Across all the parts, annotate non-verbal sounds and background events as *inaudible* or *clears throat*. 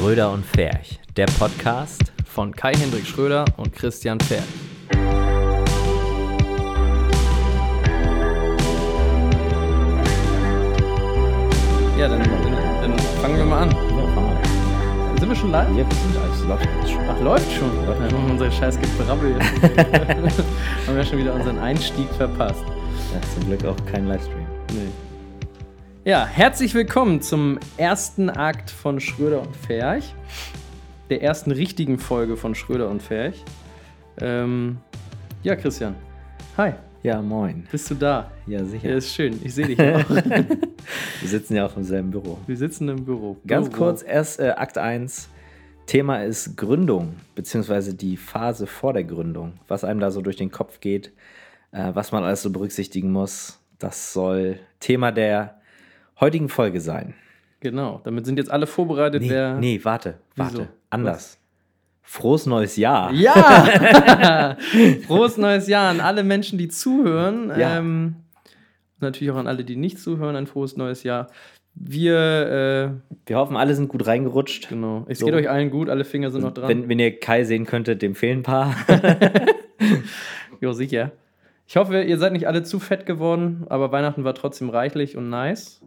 Schröder und Ferch, der Podcast. von Kai-Hendrik Schröder und Christian Pferd. Ja, dann, dann, dann fangen wir mal an. Ja, fang mal. Sind wir schon live? Ja, wir sind alles läuft jetzt schon. Ach, läuft schon. Läuft Dann haben wir unsere scheiß Gebrabbel. *laughs* *laughs* haben wir schon wieder unseren Einstieg verpasst. Ja, zum Glück auch kein Livestream. Nee. Ja, herzlich willkommen zum ersten Akt von Schröder und Ferch. Der ersten richtigen Folge von Schröder und Ferch. Ähm, ja, Christian. Hi, Ja, moin. bist du da? Ja, sicher. Ja, ist schön. Ich sehe dich auch. *laughs* Wir sitzen ja auch im selben Büro. Wir sitzen im Büro. Ganz Büro. kurz, erst äh, Akt 1. Thema ist Gründung, beziehungsweise die Phase vor der Gründung. Was einem da so durch den Kopf geht, äh, was man alles so berücksichtigen muss. Das soll Thema der heutigen Folge sein. Genau, damit sind jetzt alle vorbereitet. Nee, nee warte, Wieso? warte. Anders. Frohes neues Jahr. Ja! *laughs* Frohes neues Jahr an alle Menschen, die zuhören. Ja. Ähm, natürlich auch an alle, die nicht zuhören, ein frohes neues Jahr. Wir, äh, Wir hoffen, alle sind gut reingerutscht. genau, es So. geht euch allen gut, alle Finger sind noch dran. Wenn, wenn ihr Kai sehen könntet, dem fehlen ein paar. *laughs* Jo, sicher. Ich hoffe, ihr seid nicht alle zu fett geworden, aber Weihnachten war trotzdem reichlich und nice.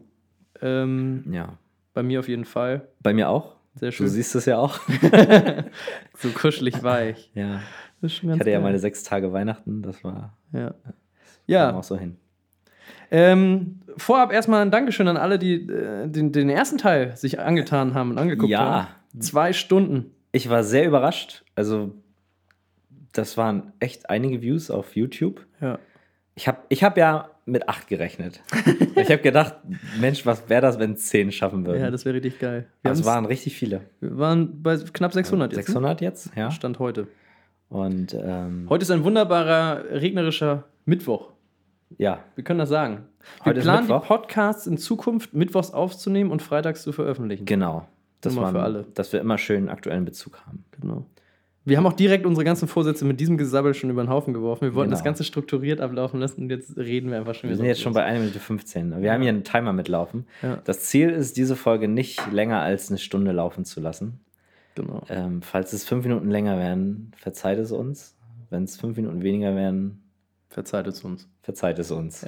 Ähm, ja. bei mir auf jeden Fall. Bei mir auch. Sehr Du schön. siehst es ja auch. *laughs* So kuschelig weich. *laughs* Ja. Das ist schon Ich hatte ja geil. meine sechs Tage Weihnachten, das war Ja. kam Ja, auch so hin. ähm, vorab erstmal ein Dankeschön an alle, die äh, den, den ersten Teil sich angetan haben und angeguckt Ja. haben. Zwei Stunden. Ich war sehr überrascht. Also, das waren echt einige Views auf YouTube. Ja. Ich habe ich hab ja mit acht gerechnet. *laughs* ich habe gedacht, Mensch, was wäre das, wenn zehn schaffen würden? ja, das wäre richtig geil. Wir, das haben's- waren richtig viele. wir waren bei knapp 600 jetzt. 600 jetzt, ja. Ne? Stand heute. Und ähm, Heute ist ein wunderbarer regnerischer Mittwoch. ja, Wir können das sagen. Wir Heute ist planen die. Podcasts in Zukunft mittwochs aufzunehmen und freitags zu veröffentlichen. genau. Das war für alle. Dass wir immer schön aktuellen Bezug haben. Genau. Wir haben auch direkt unsere ganzen Vorsätze mit diesem Gesabbel schon über den Haufen geworfen. Wir wollten Genau. das Ganze strukturiert ablaufen lassen und jetzt reden wir einfach schon Wir wieder. sind jetzt schon bei 1 Minute 15. Wir haben hier einen Timer mitlaufen. Ja. Das Ziel ist, diese Folge nicht länger als eine Stunde laufen zu lassen. Genau. Ähm, falls es fünf Minuten länger werden, verzeiht es uns. Wenn es fünf Minuten weniger werden, Verzeiht es uns. verzeiht es uns.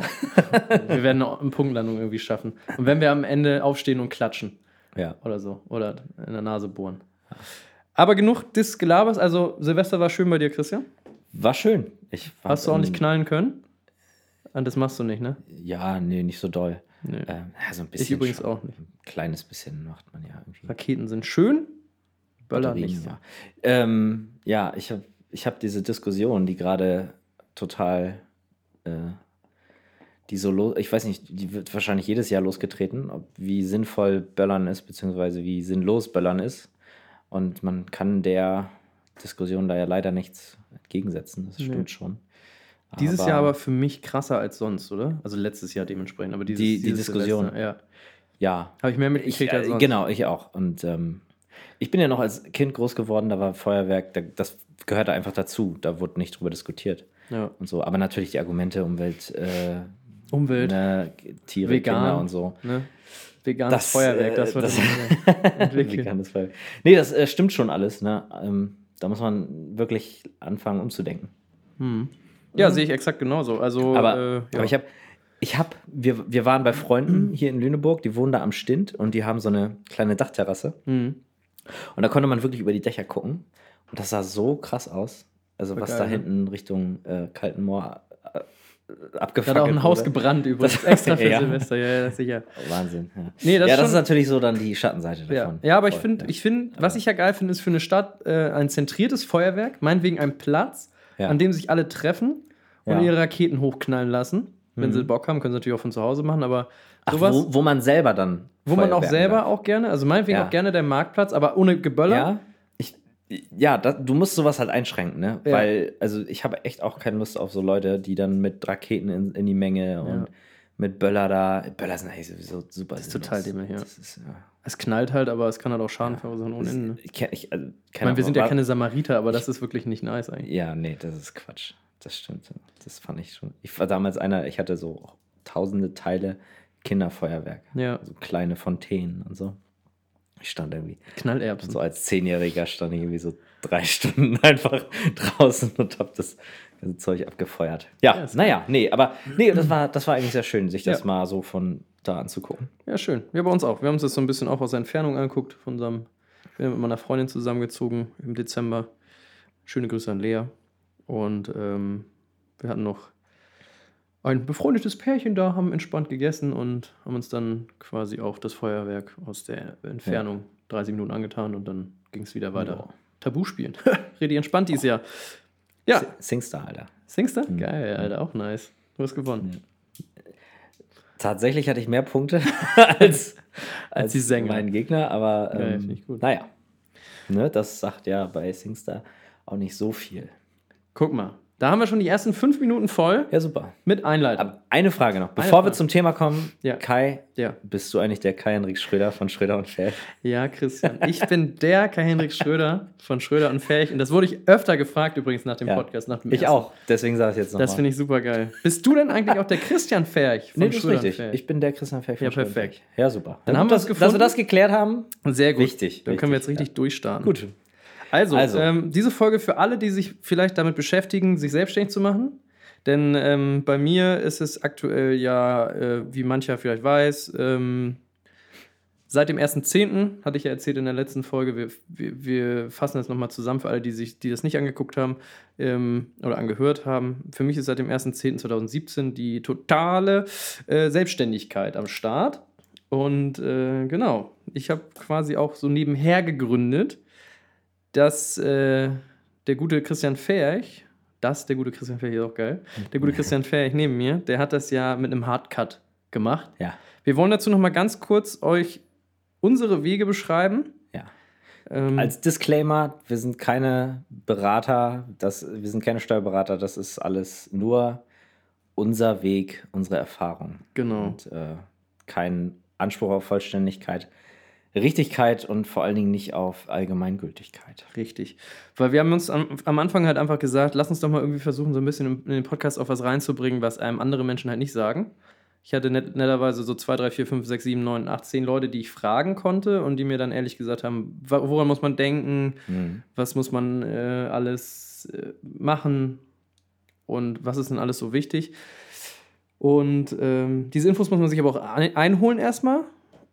Wir werden eine Punktlandung irgendwie schaffen. Und wenn wir am Ende aufstehen und klatschen Ja. oder so. Oder in der Nase bohren. Aber genug des Gelabers. Also, Silvester war schön bei dir, Christian. War schön. Ich war Hast du auch in- nicht knallen können? Ah, das machst du nicht, ne? Ja, nee, nicht so doll. Nee. Ähm, ja, so ein bisschen. ich übrigens schon. auch nicht. Ein kleines bisschen macht man ja irgendwie. Raketen sind schön, Böller nicht. so. ja. Ähm, ja, ich habe ich hab diese Diskussion, die gerade total, äh, die so los, ich weiß nicht, die wird wahrscheinlich jedes Jahr losgetreten, ob wie sinnvoll Böllern ist, beziehungsweise wie sinnlos Böllern ist. Und man kann der Diskussion da ja leider nichts entgegensetzen, das Nee. stimmt schon. Dieses Jahr aber für mich krasser als sonst, oder? Also letztes Jahr dementsprechend. Aber dieses, Die- die dieses Diskussion. Silvester, Ja. Ja, Habe ich mehr mitgekriegt als äh, sonst. genau, ich auch. Und ähm, ich bin ja noch als Kind groß geworden, da war Feuerwerk, da, das gehörte einfach dazu. Da wurde nicht drüber diskutiert Ja. und so. Aber natürlich die Argumente, Umwelt, äh, Umwelt, ne, Tiere, Vegan. Kinder und so. ne? Veganes Das, Feuerwerk, äh, das wird das- das *laughs* entwickeln. Veganes Feuerwerk. Nee, das äh, stimmt schon alles. Ne? Ähm, da muss man wirklich anfangen umzudenken. Hm. Ja, sehe ich exakt genauso. Also, Aber, äh, ja. aber ich habe, ich hab, wir, wir waren bei Freunden *clears throat* hier in Lüneburg, die wohnen da am Stint und die haben so eine kleine Dachterrasse. Hm. Und da konnte man wirklich über die Dächer gucken. Und das sah so krass aus. Also War was geil, da ne? hinten Richtung äh, Kaltenmoor äh, Da abgefackelt hat auch ein Haus wurde. gebrannt *laughs* übrigens, Das- extra für ja. Silvester, ja, ja, sicher. Wahnsinn. Ja, Nee, das ja ist das ist natürlich so dann die Schattenseite davon. ja aber ich finde, ich find, was ich ja geil finde, ist für eine Stadt äh, ein zentriertes Feuerwerk, meinetwegen ein Platz, an dem sich alle treffen und ihre Raketen hochknallen lassen. Wenn Mhm. sie Bock haben, können sie natürlich auch von zu Hause machen, aber Ach, sowas, wo, wo man selber dann. wo man auch selber darf. auch gerne, also meinetwegen auch gerne der Marktplatz, aber ohne Geböller. Ja, ich, ja da, du musst sowas halt einschränken, ne? Ja. Weil, also ich habe echt auch keine Lust auf so Leute, die dann mit Raketen in, in die Menge und mit Böller da. Böller sind eigentlich sowieso super. ist total dämlich, ja. Das ist, ja. Es knallt halt, aber es kann halt auch Schaden verursachen ohne Ende. ne? Ich, ich, also, Ich meine, wir sind ja keine Samariter, aber das ist wirklich nicht nice eigentlich. Ja, nee, das ist Quatsch. Das stimmt. Das fand ich schon. Ich war damals einer, ich hatte so tausende Teile Kinderfeuerwerk. Ja. So kleine Fontänen und so. Ich stand irgendwie, Knallerbsen. so als Zehnjähriger stand ich irgendwie so drei *laughs* Stunden einfach draußen und hab das ganze Zeug abgefeuert. Ja, Ja, naja, nee, aber nee, das war, das war eigentlich sehr schön, sich das Ja. mal so von da anzugucken. Ja, schön. Ja, bei uns auch. Wir haben uns das so ein bisschen auch aus der Entfernung angeguckt. Von unserem, ich bin mit meiner Freundin zusammengezogen im Dezember. Schöne Grüße an Lea. Und ähm, wir hatten noch ein befreundetes Pärchen da, haben entspannt gegessen und haben uns dann quasi auch das Feuerwerk aus der Entfernung 30 Minuten angetan und dann ging es wieder weiter. Wow. Tabu spielen. *laughs* Richtig entspannt dieses Jahr. Ja, Singstar, Alter. singst du? Geil, Alter, auch nice. Du hast gewonnen. Tatsächlich hatte ich mehr Punkte *laughs* als, als die Sänger. mein Gegner, aber Ja, ähm, gut. naja. Ne, das sagt ja bei Singstar auch nicht so viel. Guck mal, da haben wir schon die ersten fünf Minuten voll Ja, super. mit Einleitung. Aber eine Frage noch. Bevor wir Frage. zum Thema kommen, Ja. Kai, Ja. bist du eigentlich der Kai-Henrik Schröder von Schröder und Feld? Ja, Christian. Ich bin der Kai-Henrik Schröder von Schröder und Fähig. Und das wurde ich öfter gefragt übrigens nach dem Ja. Podcast. Nach dem Ich ersten. auch. Deswegen sage ich jetzt nochmal. Das finde ich super geil. Bist du denn eigentlich auch der Christian Fähig von Nee, das ist Schröder und richtig. Fähig? Ich bin der Christian Fähig von Ja, Schröder und perfekt. Fähig. Ja, super. Dann Na haben wir es dass, dass gefunden. wir das geklärt haben. Sehr gut. Wichtig, Dann können wir jetzt richtig durchstarten. Gut. Also, Also. Ähm, diese Folge für alle, die sich vielleicht damit beschäftigen, sich selbstständig zu machen. Denn ähm, bei mir ist es aktuell ja, äh, wie mancher vielleicht weiß, ähm, seit dem 1.10., hatte ich ja erzählt in der letzten Folge, wir, wir, wir fassen das nochmal zusammen für alle, die, sich, die das nicht angeguckt haben ähm, oder angehört haben. Für mich ist seit dem 1.10.2017 die totale äh, Selbstständigkeit am Start. Und äh, genau, ich habe quasi auch so nebenher gegründet, dass äh, der gute Christian Fähig, das, der gute Christian Fähig ist auch geil, der gute Christian *laughs* Fähig neben mir, der hat das ja mit einem Hardcut gemacht. Ja. Wir wollen dazu nochmal ganz kurz euch unsere Wege beschreiben. Ja. Ähm, Als Disclaimer, wir sind keine Berater, das, wir sind keine Steuerberater, das ist alles nur unser Weg, unsere Erfahrung. Genau. Und äh, kein Anspruch auf Vollständigkeit, Richtigkeit und vor allen Dingen nicht auf Allgemeingültigkeit. Richtig. Weil wir haben uns am, am Anfang halt einfach gesagt, lass uns doch mal irgendwie versuchen, so ein bisschen in, den Podcast auch was reinzubringen, was einem andere Menschen halt nicht sagen. Ich hatte net, netterweise so 2, 3, 4, 5, 6, 7, 9, 8, 10 Leute, die ich fragen konnte und die mir dann ehrlich gesagt haben, woran muss man denken, Mhm. was muss man äh, alles äh, machen und was ist denn alles so wichtig. Und ähm, diese Infos muss man sich aber auch ein einholen erstmal.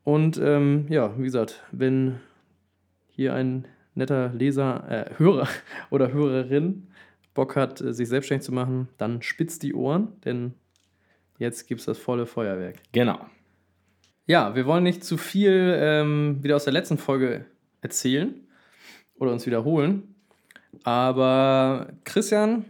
Und ähm, ja, wie gesagt, wenn hier ein netter Leser, äh, Hörer *laughs* oder Hörerin Bock hat, äh, sich selbstständig zu machen, dann spitzt die Ohren, denn jetzt gibt es das volle Feuerwerk. Genau. Ja, wir wollen nicht zu viel ähm, wieder aus der letzten Folge erzählen oder uns wiederholen. Aber Christian,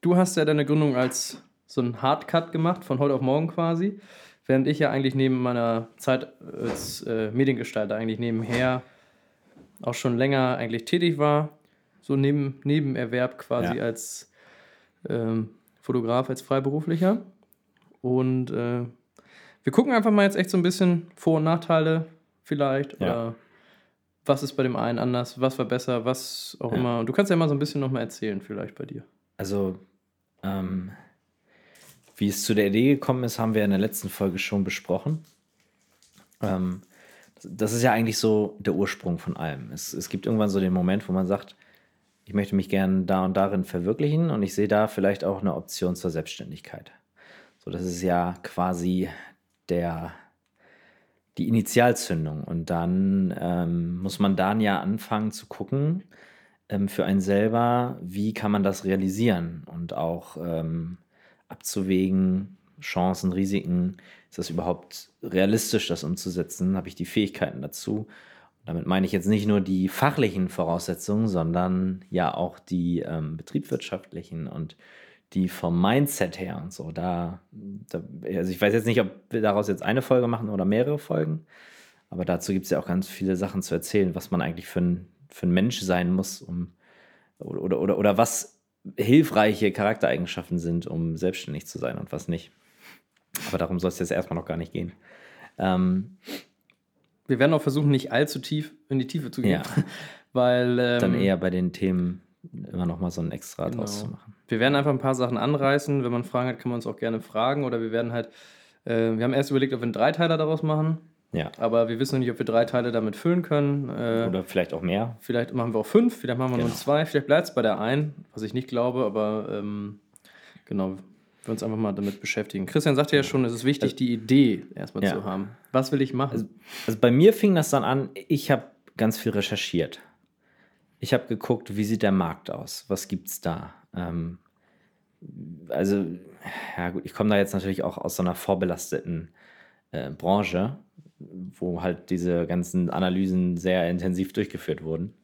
du hast ja deine Gründung als so ein Hardcut gemacht, von heute auf morgen quasi. Während ich ja eigentlich neben meiner Zeit als äh, Mediengestalter eigentlich nebenher auch schon länger eigentlich tätig war. So neben, Nebenerwerb quasi Ja. als ähm, Fotograf, als Freiberuflicher. Und äh, wir gucken einfach mal jetzt echt so ein bisschen Vor- und Nachteile vielleicht. Ja. Oder was ist bei dem einen anders, was war besser, was auch Ja. immer. Und du kannst ja mal so ein bisschen nochmal erzählen, vielleicht bei dir. Also, ähm, wie es zu der Idee gekommen ist, haben wir in der letzten Folge schon besprochen. Ähm, das ist ja eigentlich so der Ursprung von allem. Es, es gibt irgendwann so den Moment, wo man sagt, ich möchte mich gern da und darin verwirklichen und ich sehe da vielleicht auch eine Option zur Selbstständigkeit. So, das ist ja quasi der, die Initialzündung. Und dann ähm, muss man dann ja anfangen zu gucken, ähm, für einen selber, wie kann man das realisieren und auch ähm, abzuwägen, Chancen, Risiken, ist das überhaupt realistisch, das umzusetzen? Habe ich die Fähigkeiten dazu? Damit meine ich jetzt nicht nur die fachlichen Voraussetzungen, sondern ja auch die ähm, betriebswirtschaftlichen und die vom Mindset her und so. Da, da, also ich weiß jetzt nicht, ob wir daraus jetzt eine Folge machen oder mehrere Folgen, aber dazu gibt es ja auch ganz viele Sachen zu erzählen, was man eigentlich für ein, für ein Mensch sein muss, um oder, oder, oder, oder was hilfreiche Charaktereigenschaften sind, um selbstständig zu sein und was nicht. Aber darum soll es jetzt erstmal noch gar nicht gehen. Ähm, Wir werden auch versuchen, nicht allzu tief in die Tiefe zu gehen. Ja. *laughs* Weil ähm, dann eher bei den Themen immer noch mal so ein Extra Genau. draus zu machen. Wir werden einfach ein paar Sachen anreißen. Wenn man Fragen hat, kann man uns auch gerne fragen. Oder wir werden halt, äh, wir haben erst überlegt, ob wir einen Dreiteiler daraus machen. Ja. Aber wir wissen noch nicht, ob wir drei Teile damit füllen können. Äh, Oder vielleicht auch mehr. Vielleicht machen wir auch fünf, vielleicht machen wir nur Genau. zwei, vielleicht bleibt es bei der einen, was ich nicht glaube, aber ähm, genau, wir uns einfach mal damit beschäftigen. Christian sagte ja schon, es ist wichtig, die Idee erstmal Ja. zu haben. Was will ich machen? Also bei mir fing das dann an, ich habe ganz viel recherchiert. Ich habe geguckt, wie sieht der Markt aus? Was gibt's da? Ähm, also, ja gut, ich komme da jetzt natürlich auch aus so einer vorbelasteten äh, Branche, wo halt diese ganzen Analysen sehr intensiv durchgeführt wurden.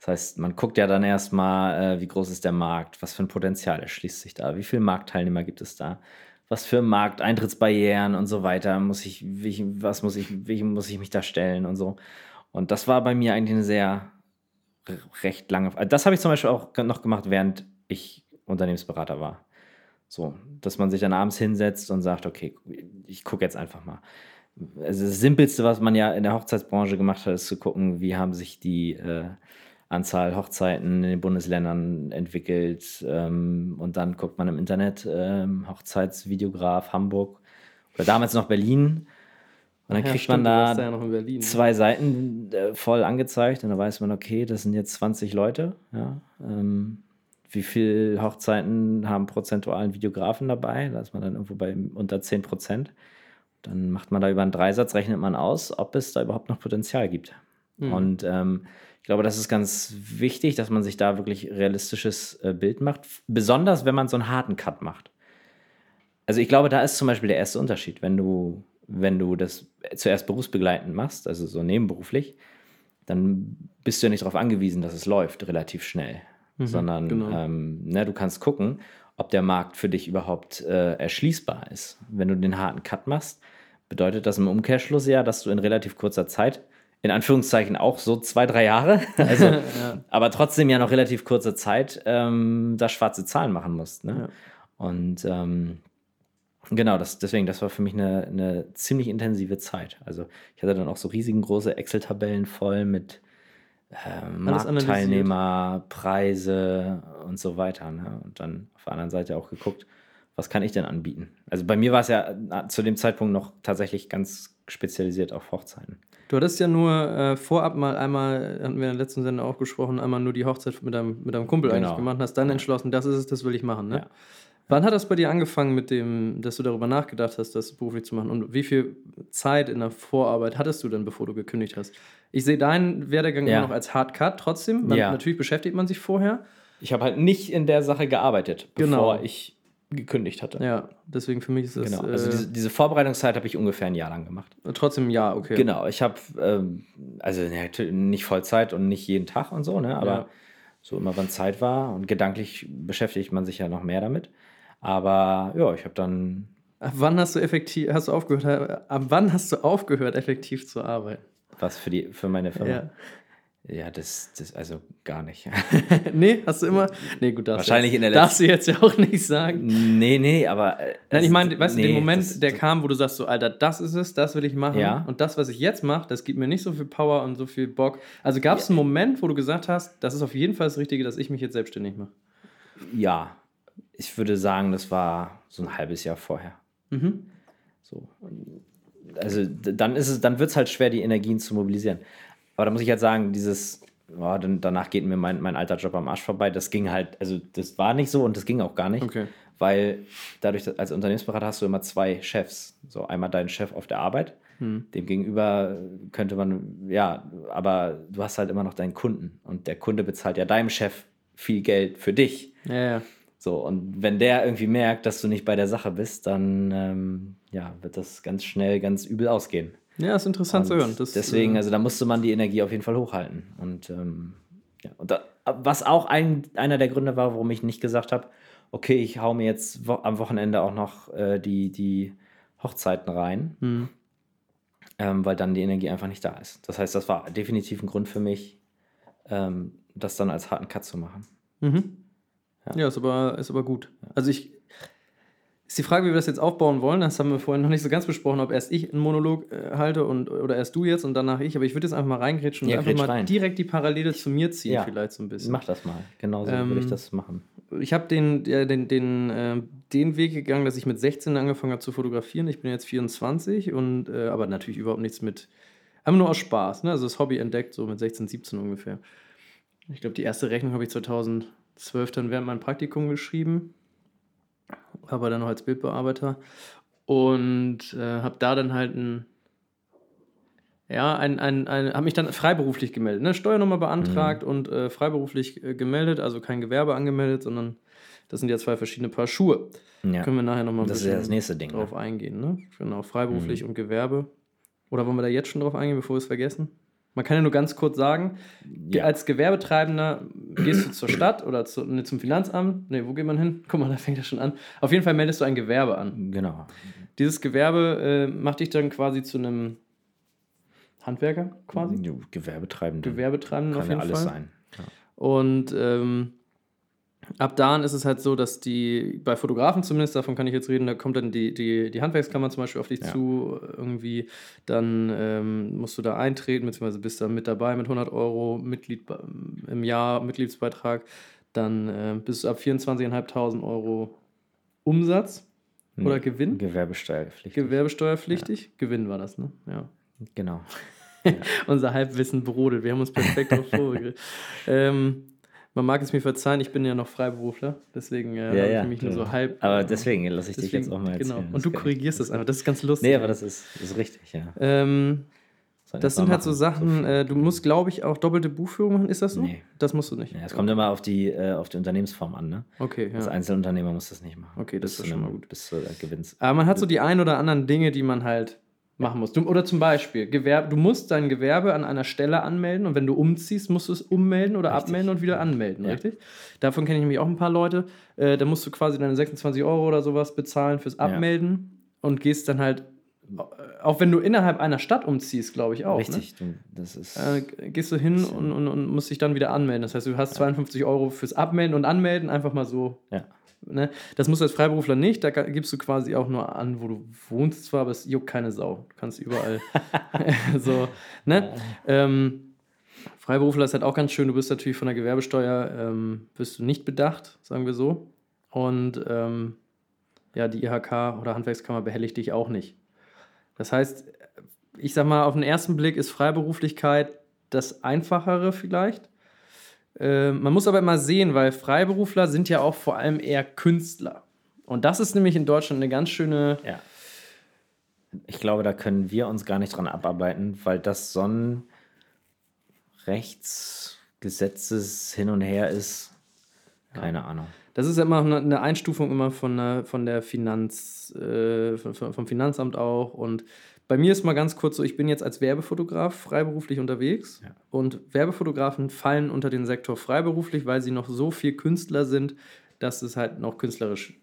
Das heißt, man guckt ja dann erstmal, äh, wie groß ist der Markt, was für ein Potenzial erschließt sich da, wie viele Marktteilnehmer gibt es da, was für Markteintrittsbarrieren und so weiter, muss ich, was muss ich, wie muss ich mich da stellen und so. Und das war bei mir eigentlich eine sehr recht lange. also Das habe ich zum Beispiel auch noch gemacht, während ich Unternehmensberater war. So, dass man sich dann abends hinsetzt und sagt, okay, ich gucke jetzt einfach mal. Also das Simpelste, was man ja in der Hochzeitsbranche gemacht hat, ist zu gucken, wie haben sich die äh, Anzahl Hochzeiten in den Bundesländern entwickelt. Ähm, und dann guckt man im Internet ähm, Hochzeitsvideograf Hamburg oder damals noch Berlin. Und dann Ja, kriegt stimmt, man da ja Berlin. ne? zwei Seiten äh, voll angezeigt und da weiß man, okay, das sind jetzt 20 Leute. Ja, ähm, wie viele Hochzeiten haben prozentualen Videografen dabei? Da ist man dann irgendwo bei unter 10 Prozent. Dann macht man da über einen Dreisatz, rechnet man aus, ob es da überhaupt noch Potenzial gibt. Mhm. Und ähm, ich glaube, das ist ganz wichtig, dass man sich da wirklich realistisches äh, Bild macht. Besonders, wenn man so einen harten Cut macht. Also ich glaube, da ist zum Beispiel der erste Unterschied, wenn du, wenn du das zuerst berufsbegleitend machst, also so nebenberuflich, dann bist du ja nicht darauf angewiesen, dass es läuft relativ schnell, sondern genau. ähm, ne, du kannst gucken, ob der Markt für dich überhaupt äh, erschließbar ist. Wenn du den harten Cut machst, bedeutet das im Umkehrschluss ja, dass du in relativ kurzer Zeit, in Anführungszeichen auch so zwei, drei Jahre, *laughs* also, aber trotzdem ja noch relativ kurze Zeit, ähm, da schwarze Zahlen machen musst. Ne? Ja. Und ähm, genau, das, deswegen, das war für mich eine, eine ziemlich intensive Zeit. Also ich hatte dann auch so riesigen große Excel-Tabellen voll mit analysiert. Marktteilnehmer, Preise und so weiter. Ne? Und dann auf der anderen Seite auch geguckt, was kann ich denn anbieten? Also bei mir war es ja äh, zu dem Zeitpunkt noch tatsächlich ganz spezialisiert auf Hochzeiten. Du hattest ja nur äh, vorab mal einmal, hatten wir in der letzten Sendung auch gesprochen, einmal nur die Hochzeit mit deinem, mit deinem Kumpel Genau. eigentlich gemacht und hast dann entschlossen, das ist es, das will ich machen. Ne? Ja. Wann hat das bei dir angefangen mit dem, dass du darüber nachgedacht hast, das beruflich zu machen? Und wie viel Zeit in der Vorarbeit hattest du denn, bevor du gekündigt hast? Ich sehe deinen Werdegang Ja. immer noch als Hard Cut trotzdem. Man, Ja. Natürlich beschäftigt man sich vorher. Ich habe halt nicht in der Sache gearbeitet, Genau. bevor ich gekündigt hatte. Ja, deswegen für mich ist das Genau. Also äh, diese, diese Vorbereitungszeit habe ich ungefähr ein Jahr lang gemacht. trotzdem ja, okay. Genau, ich habe, ähm, also nicht Vollzeit und nicht jeden Tag und so, ne? aber Ja. so immer, wann Zeit war und gedanklich beschäftigt man sich ja noch mehr damit. Aber ja, ich habe dann, Ab wann hast du effektiv, hast du aufgehört, äh, ab wann hast du aufgehört, effektiv zu arbeiten? was für, die, für meine Firma. Ja. Ja, das, das, also gar nicht. *laughs* nee, hast du immer? Nee, gut, darfst Wahrscheinlich du in jetzt, der darfst du jetzt ja auch nicht sagen. nee, nee, aber. äh, Nein, ich meine, weißt du, nee, den Moment, das- der kam, wo du sagst, so, Alter, das ist es, das will ich machen. Ja. Und das, was ich jetzt mache, das gibt mir nicht so viel Power und so viel Bock. Also gab es einen Moment, wo du gesagt hast, das ist auf jeden Fall das Richtige, dass ich mich jetzt selbstständig mache. Ja, ich würde sagen, das war so ein halbes Jahr vorher. Mhm. So. Also dann ist es, dann wird es halt schwer, die Energien zu mobilisieren. Aber da muss ich halt sagen, dieses, oh, dann, danach geht mir mein, mein alter Job am Arsch vorbei. Das ging halt, also das war nicht so und das ging auch gar nicht. Okay. Weil dadurch, als Unternehmensberater hast du immer zwei Chefs. So einmal deinen Chef auf der Arbeit, Hm. dem gegenüber könnte man, ja, aber du hast halt immer noch deinen Kunden. Und der Kunde bezahlt ja deinem Chef viel Geld für dich. Ja, ja. So, und wenn der irgendwie merkt, dass du nicht bei der Sache bist, dann ähm, ja, wird das ganz schnell ganz übel ausgehen. Ja, ist interessant zu Und hören. Das, deswegen, äh, also da musste man die Energie auf jeden Fall hochhalten. Und, ähm, ja, und da, was auch ein, einer der Gründe war, warum ich nicht gesagt habe, okay, ich hau mir jetzt wo am Wochenende auch noch äh, die, die Hochzeiten rein, hm. ähm, weil dann die Energie einfach nicht da ist. Das heißt, das war definitiv ein Grund für mich, ähm, das dann als harten Cut zu machen. Mhm. Ja, ist, aber, ist aber gut. Also ich. Ist die Frage, wie wir das jetzt aufbauen wollen. Das haben wir vorhin noch nicht so ganz besprochen, ob erst ich einen Monolog äh, halte und, oder erst du jetzt und danach ich. Aber ich würde jetzt einfach mal reingrätschen und Ja, einfach grätsch mal rein. direkt die Parallele zu mir ziehen, Ja. vielleicht so ein bisschen. Mach das mal. Genauso Ähm, würde ich das machen. ich habe den, ja, den, den, äh, den Weg gegangen, dass ich mit 16 angefangen habe zu fotografieren. Ich bin jetzt 24 und äh, aber natürlich überhaupt nichts mit, einfach nur aus Spaß, ne? Also das Hobby entdeckt, so mit 16, 17 ungefähr. Ich glaube, die erste Rechnung habe ich 2012 dann während meinem Praktikum geschrieben, aber dann noch als Bildbearbeiter und äh, habe da dann halt ein ja, ein, ein, ein, habe mich dann freiberuflich gemeldet, ne? Steuernummer beantragt Mhm. und äh, freiberuflich äh, gemeldet, also kein Gewerbe angemeldet, sondern das sind ja zwei verschiedene Paar Schuhe. Ja. Können wir nachher nochmal ein Das ist ja bisschen das nächste Ding. drauf Ne? eingehen, ne? Genau, freiberuflich Mhm. und Gewerbe. Oder wollen wir da jetzt schon drauf eingehen, bevor wir es vergessen? Man kann ja nur ganz kurz sagen, ge- Ja. als Gewerbetreibender gehst du zur Stadt oder zu, ne, zum Finanzamt. Ne, wo geht man hin? Guck mal, da fängt das schon an. Auf jeden Fall meldest du ein Gewerbe an. Genau. Dieses Gewerbe äh, macht dich dann quasi zu einem Handwerker quasi. Gewerbetreibenden auf Kann ja jeden alles Fall. sein. Ja. Und ähm, ab da ist es halt so, dass die, bei Fotografen zumindest, davon kann ich jetzt reden, da kommt dann die, die, die Handwerkskammer zum Beispiel auf dich Ja. zu, irgendwie, dann ähm, musst du da eintreten, beziehungsweise bist da mit dabei mit 100 Euro Mitglied be- im Jahr, Mitgliedsbeitrag, dann äh, bist du ab 24.500 Euro Umsatz oder Gewinn, Gewerbesteuerpflichtig. gewerbesteuerpflichtig, Gewinn war das, ne? Ja. genau. *laughs* Unser Halbwissen brodelt. Wir haben uns perfekt darauf vorbereitet. *laughs* Ähm, man mag es mir verzeihen, ich bin ja noch Freiberufler, deswegen äh, Ja, ja, ich mich nur klar. so halb. Aber deswegen lasse ich dich deswegen- jetzt auch mal erzählen. Genau. Und du korrigierst das einfach. Das ist ganz lustig. Nee, aber das ist, ist richtig, ja. ähm, das sind halt so. Sachen, äh, du musst, glaube ich, auch doppelte Buchführung machen. Ist das so? Nee. Das musst du nicht. Ja, es kommt immer auf die, äh, auf die Unternehmensform an, ne? Okay, Als ja. Einzelunternehmer muss das nicht machen. Okay, das Bis ist schon mal gut. Bis zu der Gewinns. Aber man hat so die ein oder anderen Dinge, die man halt machen muss. Du, oder zum Beispiel, Gewerbe, du musst dein Gewerbe an einer Stelle anmelden und wenn du umziehst, musst du es ummelden oder Richtig. abmelden und wieder anmelden, Ja. richtig? Davon kenne ich nämlich auch ein paar Leute. Äh, da musst du quasi deine 26 Euro oder sowas bezahlen fürs Abmelden und gehst dann halt, auch wenn du innerhalb einer Stadt umziehst, glaube ich auch. Richtig, du, das ist. Ne? Äh, gehst du hin und, und, und musst dich dann wieder anmelden. Das heißt, du hast 52 Euro fürs Abmelden und Anmelden, einfach mal so ja. Ne? Das musst du als Freiberufler nicht, da gibst du quasi auch nur an, wo du wohnst zwar, aber es juckt keine Sau. Du kannst überall *laughs* *laughs* so, ne? Ähm, Freiberufler ist halt auch ganz schön, du bist natürlich von der Gewerbesteuer, ähm, bist du nicht bedacht, sagen wir so. Und ähm, ja, die IHK oder Handwerkskammer behelligt dich auch nicht. Das heißt, ich sag mal, auf den ersten Blick ist Freiberuflichkeit das Einfachere vielleicht. Äh, man muss aber immer sehen, weil Freiberufler sind ja auch vor allem eher Künstler. Und das ist nämlich in Deutschland eine ganz schöne. Ja. Ich glaube, da können wir uns gar nicht dran abarbeiten, weil das so ein Rechtsgesetzes hin und her ist. Keine Ahnung. Das ist ja immer eine- Einstufung immer von, der- von der Finanz, äh, vom Finanzamt auch. Und bei mir ist mal ganz kurz so, ich bin jetzt als Werbefotograf freiberuflich unterwegs. Ja. Und Werbefotografen fallen unter den Sektor freiberuflich, weil sie noch so viel Künstler sind, dass es halt noch künstlerisch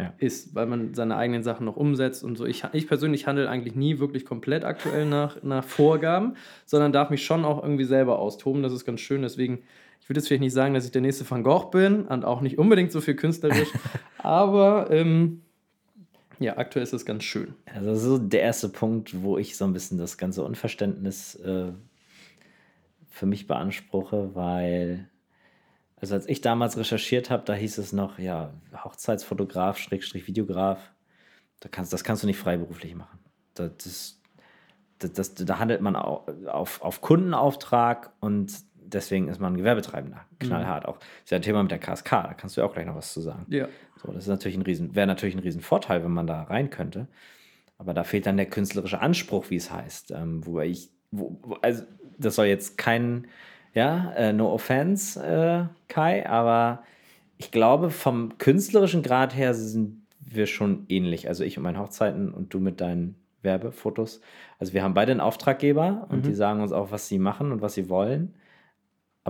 Ja. ist, weil man seine eigenen Sachen noch umsetzt und so. Ich, ich persönlich handle eigentlich nie wirklich komplett aktuell nach, nach Vorgaben, sondern darf mich schon auch irgendwie selber austoben. Das ist ganz schön. Deswegen, ich würde jetzt vielleicht nicht sagen, dass ich der nächste Van Gogh bin und auch nicht unbedingt so viel künstlerisch, *laughs* aber ähm, ja, aktuell ist es ganz schön. Also so der erste Punkt, wo ich so ein bisschen das ganze Unverständnis äh, für mich beanspruche, weil, also als ich damals recherchiert habe, da hieß es noch, ja, Hochzeitsfotograf, Schrägstrich Videograf, da kannst, das kannst du nicht freiberuflich machen. Das, das, das, da handelt man au- auf, auf Kundenauftrag und deswegen ist man Gewerbetreibender. Knallhart auch. Das ist ja ein Thema mit der KSK, da kannst du ja auch gleich noch was zu sagen. Ja. So, das ist natürlich ein Riesen, wäre natürlich ein Riesenvorteil, wenn man da rein könnte. Aber da fehlt dann der künstlerische Anspruch, wie es heißt. Ähm, wobei ich, wo, also das soll jetzt kein, ja, äh, no offense, äh, Kai, aber ich glaube, vom künstlerischen Grad her sind wir schon ähnlich. Also ich und meine Hochzeiten und du mit deinen Werbefotos. Also wir haben beide einen Auftraggeber und die sagen uns auch, was sie machen und was sie wollen.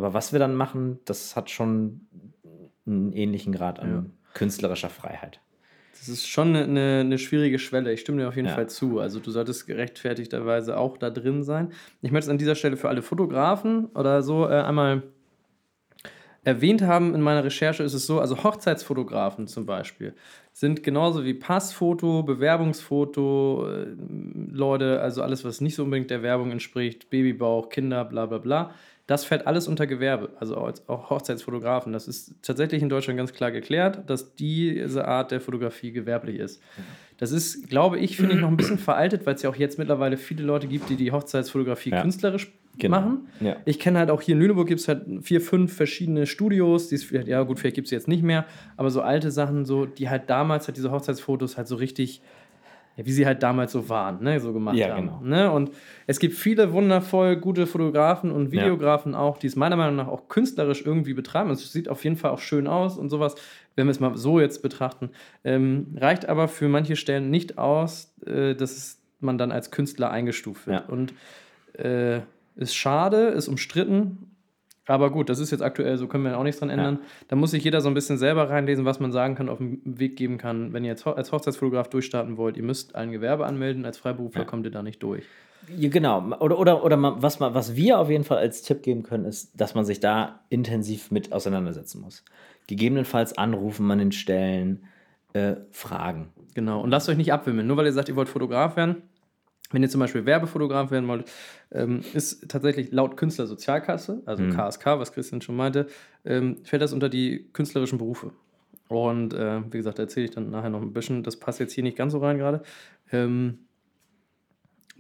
Aber was wir dann machen, das hat schon einen ähnlichen Grad an Ja. künstlerischer Freiheit. Das ist schon eine, eine, schwierige Schwelle. Ich stimme dir auf jeden Ja. Fall zu. Also du solltest gerechtfertigterweise auch da drin sein. Ich möchte es an dieser Stelle für alle Fotografen oder so äh, einmal erwähnt haben. In meiner Recherche ist es so, also Hochzeitsfotografen zum Beispiel sind genauso wie Passfoto, Bewerbungsfoto, äh, Leute, also alles, was nicht so unbedingt der Werbung entspricht, Babybauch, Kinder, bla bla bla. Das fällt alles unter Gewerbe, also auch Hochzeitsfotografen. Das ist tatsächlich in Deutschland ganz klar geklärt, dass diese Art der Fotografie gewerblich ist. Das ist, glaube ich, finde ich noch ein bisschen veraltet, weil es ja auch jetzt mittlerweile viele Leute gibt, die die Hochzeitsfotografie ja. künstlerisch genau. machen. Ja. Ich kenne halt auch hier in Lüneburg gibt es halt vier, fünf verschiedene Studios, die es, ja gut, vielleicht gibt es jetzt nicht mehr, aber so alte Sachen, so, die halt damals halt diese Hochzeitsfotos halt so richtig ja, wie sie halt damals so waren, ne, so gemacht ja, haben. Genau. Ne? Und es gibt viele wundervoll gute Fotografen und Videografen ja. auch, die es meiner Meinung nach auch künstlerisch irgendwie betreiben. Es sieht auf jeden Fall auch schön aus und sowas, wenn wir es mal so jetzt betrachten. Ähm, reicht aber für manche Stellen nicht aus, äh, dass man dann als Künstler eingestuft wird. Ja. Und äh, ist schade, ist umstritten, aber gut, das ist jetzt aktuell, so können wir auch nichts dran ändern. Ja. Da muss sich jeder so ein bisschen selber reinlesen, was man sagen kann, auf den Weg geben kann. Wenn ihr jetzt als Hochzeitsfotograf durchstarten wollt, ihr müsst ein Gewerbe anmelden, als Freiberufler ja. kommt ihr da nicht durch. Genau. Oder, oder, oder was, was wir auf jeden Fall als Tipp geben können, ist, dass man sich da intensiv mit auseinandersetzen muss. Gegebenenfalls anrufen man den Stellen, äh, fragen. Genau. Und lasst euch nicht abwimmeln. Nur weil ihr sagt, ihr wollt Fotograf werden, wenn ihr zum Beispiel Werbefotograf werden wollt, ähm, ist tatsächlich laut Künstlersozialkasse, also mhm. KSK, was Christian schon meinte, ähm, fällt das unter die künstlerischen Berufe. Und äh, wie gesagt, erzähle ich dann nachher noch ein bisschen. Das passt jetzt hier nicht ganz so rein gerade. Ähm,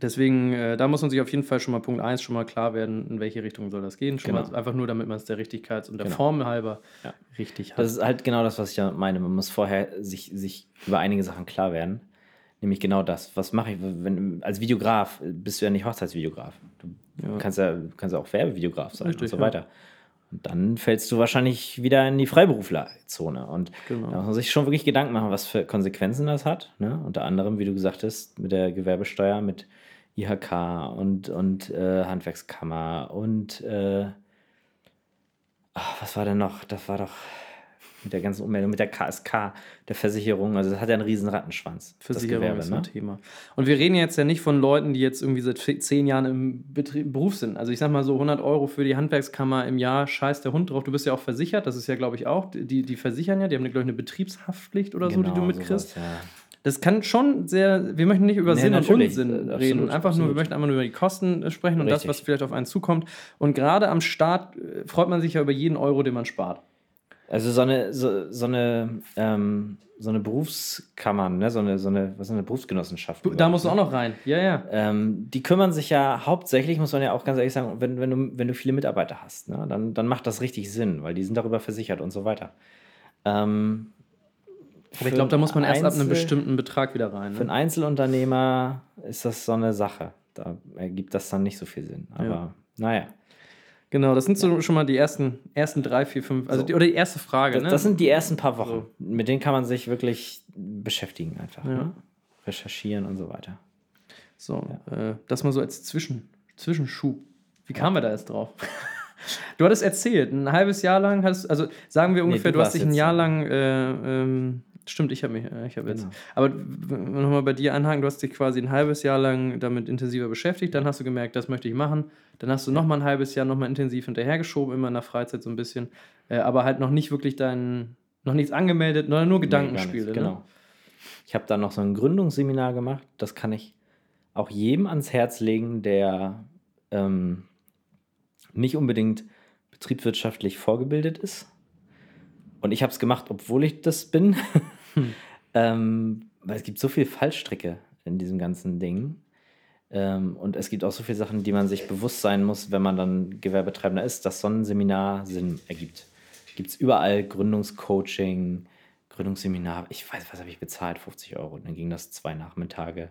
deswegen, äh, da muss man sich auf jeden Fall schon mal Punkt 1 schon mal klar werden, in welche Richtung soll das gehen. Schon genau. mal, einfach nur, damit man es der Richtigkeit und der genau. Form halber ja. richtig hat. Das ist halt genau das, was ich ja meine. Man muss vorher sich, sich über einige Sachen klar werden. Nämlich genau das. Was mache ich, wenn als Videograf bist du ja nicht Hochzeitsvideograf. Du ja. kannst ja kannst auch Werbevideograf sein Richtig, und so weiter. Ja. Und dann fällst du wahrscheinlich wieder in die Freiberuflerzone. Und genau. da muss man sich schon wirklich Gedanken machen, was für Konsequenzen das hat. Ne? Unter anderem, wie du gesagt hast, mit der Gewerbesteuer, mit IHK und, und äh, Handwerkskammer und äh, ach, was war denn noch? Das war doch mit der ganzen Ummeldung, mit der KSK, der Versicherung. Also das hat ja einen riesen Rattenschwanz. Versicherung Gewerbe, ist ein ne? Thema. Und wir reden jetzt ja nicht von Leuten, die jetzt irgendwie seit zehn Jahren im Betrieb, Beruf sind. Also ich sag mal so 100 Euro für die Handwerkskammer im Jahr, scheiß der Hund drauf. Du bist ja auch versichert, das ist ja glaube ich auch, die, die versichern ja, die haben glaube ich eine Betriebshaftpflicht oder genau, so, die du genau, mitkriegst. Sowas, ja. Das kann schon sehr, wir möchten nicht über nee, Sinn und Unsinn reden, absolut, einfach absolut. nur, wir möchten einfach nur über die Kosten äh, sprechen und Richtig. das, was vielleicht auf einen zukommt. Und gerade am Start äh, freut man sich ja über jeden Euro, den man spart. Also so eine, so, so eine, ähm, so eine Berufskammer, ne? so, eine, so eine, was ist eine Berufsgenossenschaft? Da musst du auch noch rein, ja, ja. Ähm, die kümmern sich ja hauptsächlich, muss man ja auch ganz ehrlich sagen, wenn, wenn, du, wenn du viele Mitarbeiter hast, ne? dann, dann macht das richtig Sinn, weil die sind darüber versichert und so weiter. Ähm, aber ich glaube, da muss man erst Einzel ab einem bestimmten Betrag wieder rein. Ne? Für einen Einzelunternehmer ist das so eine Sache. Da ergibt das dann nicht so viel Sinn. Aber ja. naja. Genau, das sind so schon mal die ersten, ersten drei, vier, fünf, also so. die, oder die erste Frage. Das, ne? das sind die ersten paar Wochen. So. Mit denen kann man sich wirklich beschäftigen einfach. Ja. Ne? Recherchieren und so weiter. So, ja. äh, das mal so als Zwischen, Zwischenschub. Wie kamen wir da jetzt drauf? *laughs* du hattest erzählt, ein halbes Jahr lang hast, also sagen wir ungefähr, nee, du, du hast dich ein Jahr lang äh, ähm, Stimmt, ich habe mich, äh, ich habe jetzt. Genau. Aber nochmal bei dir anhaken, du hast dich quasi ein halbes Jahr lang damit intensiver beschäftigt, dann hast du gemerkt, das möchte ich machen. Dann hast du nochmal ein halbes Jahr nochmal intensiv hinterhergeschoben, immer in der Freizeit so ein bisschen. Äh, aber halt noch nicht wirklich dein, noch nichts angemeldet, sondern nur Gedankenspiele. Nee, genau. Ne? Ich habe dann noch so ein Gründungsseminar gemacht, das kann ich auch jedem ans Herz legen, der ähm, nicht unbedingt betriebswirtschaftlich vorgebildet ist und ich habe es gemacht, obwohl ich das bin. *laughs* Hm. ähm, weil es gibt so viel Fallstricke in diesem ganzen Ding. Ähm, und es gibt auch so viele Sachen, die man sich bewusst sein muss, wenn man dann Gewerbetreibender ist, dass so ein Seminar Sinn ergibt. Gibt es überall Gründungscoaching, Gründungsseminar. Ich weiß, was habe ich bezahlt? 50 Euro. Und dann ging das zwei Nachmittage,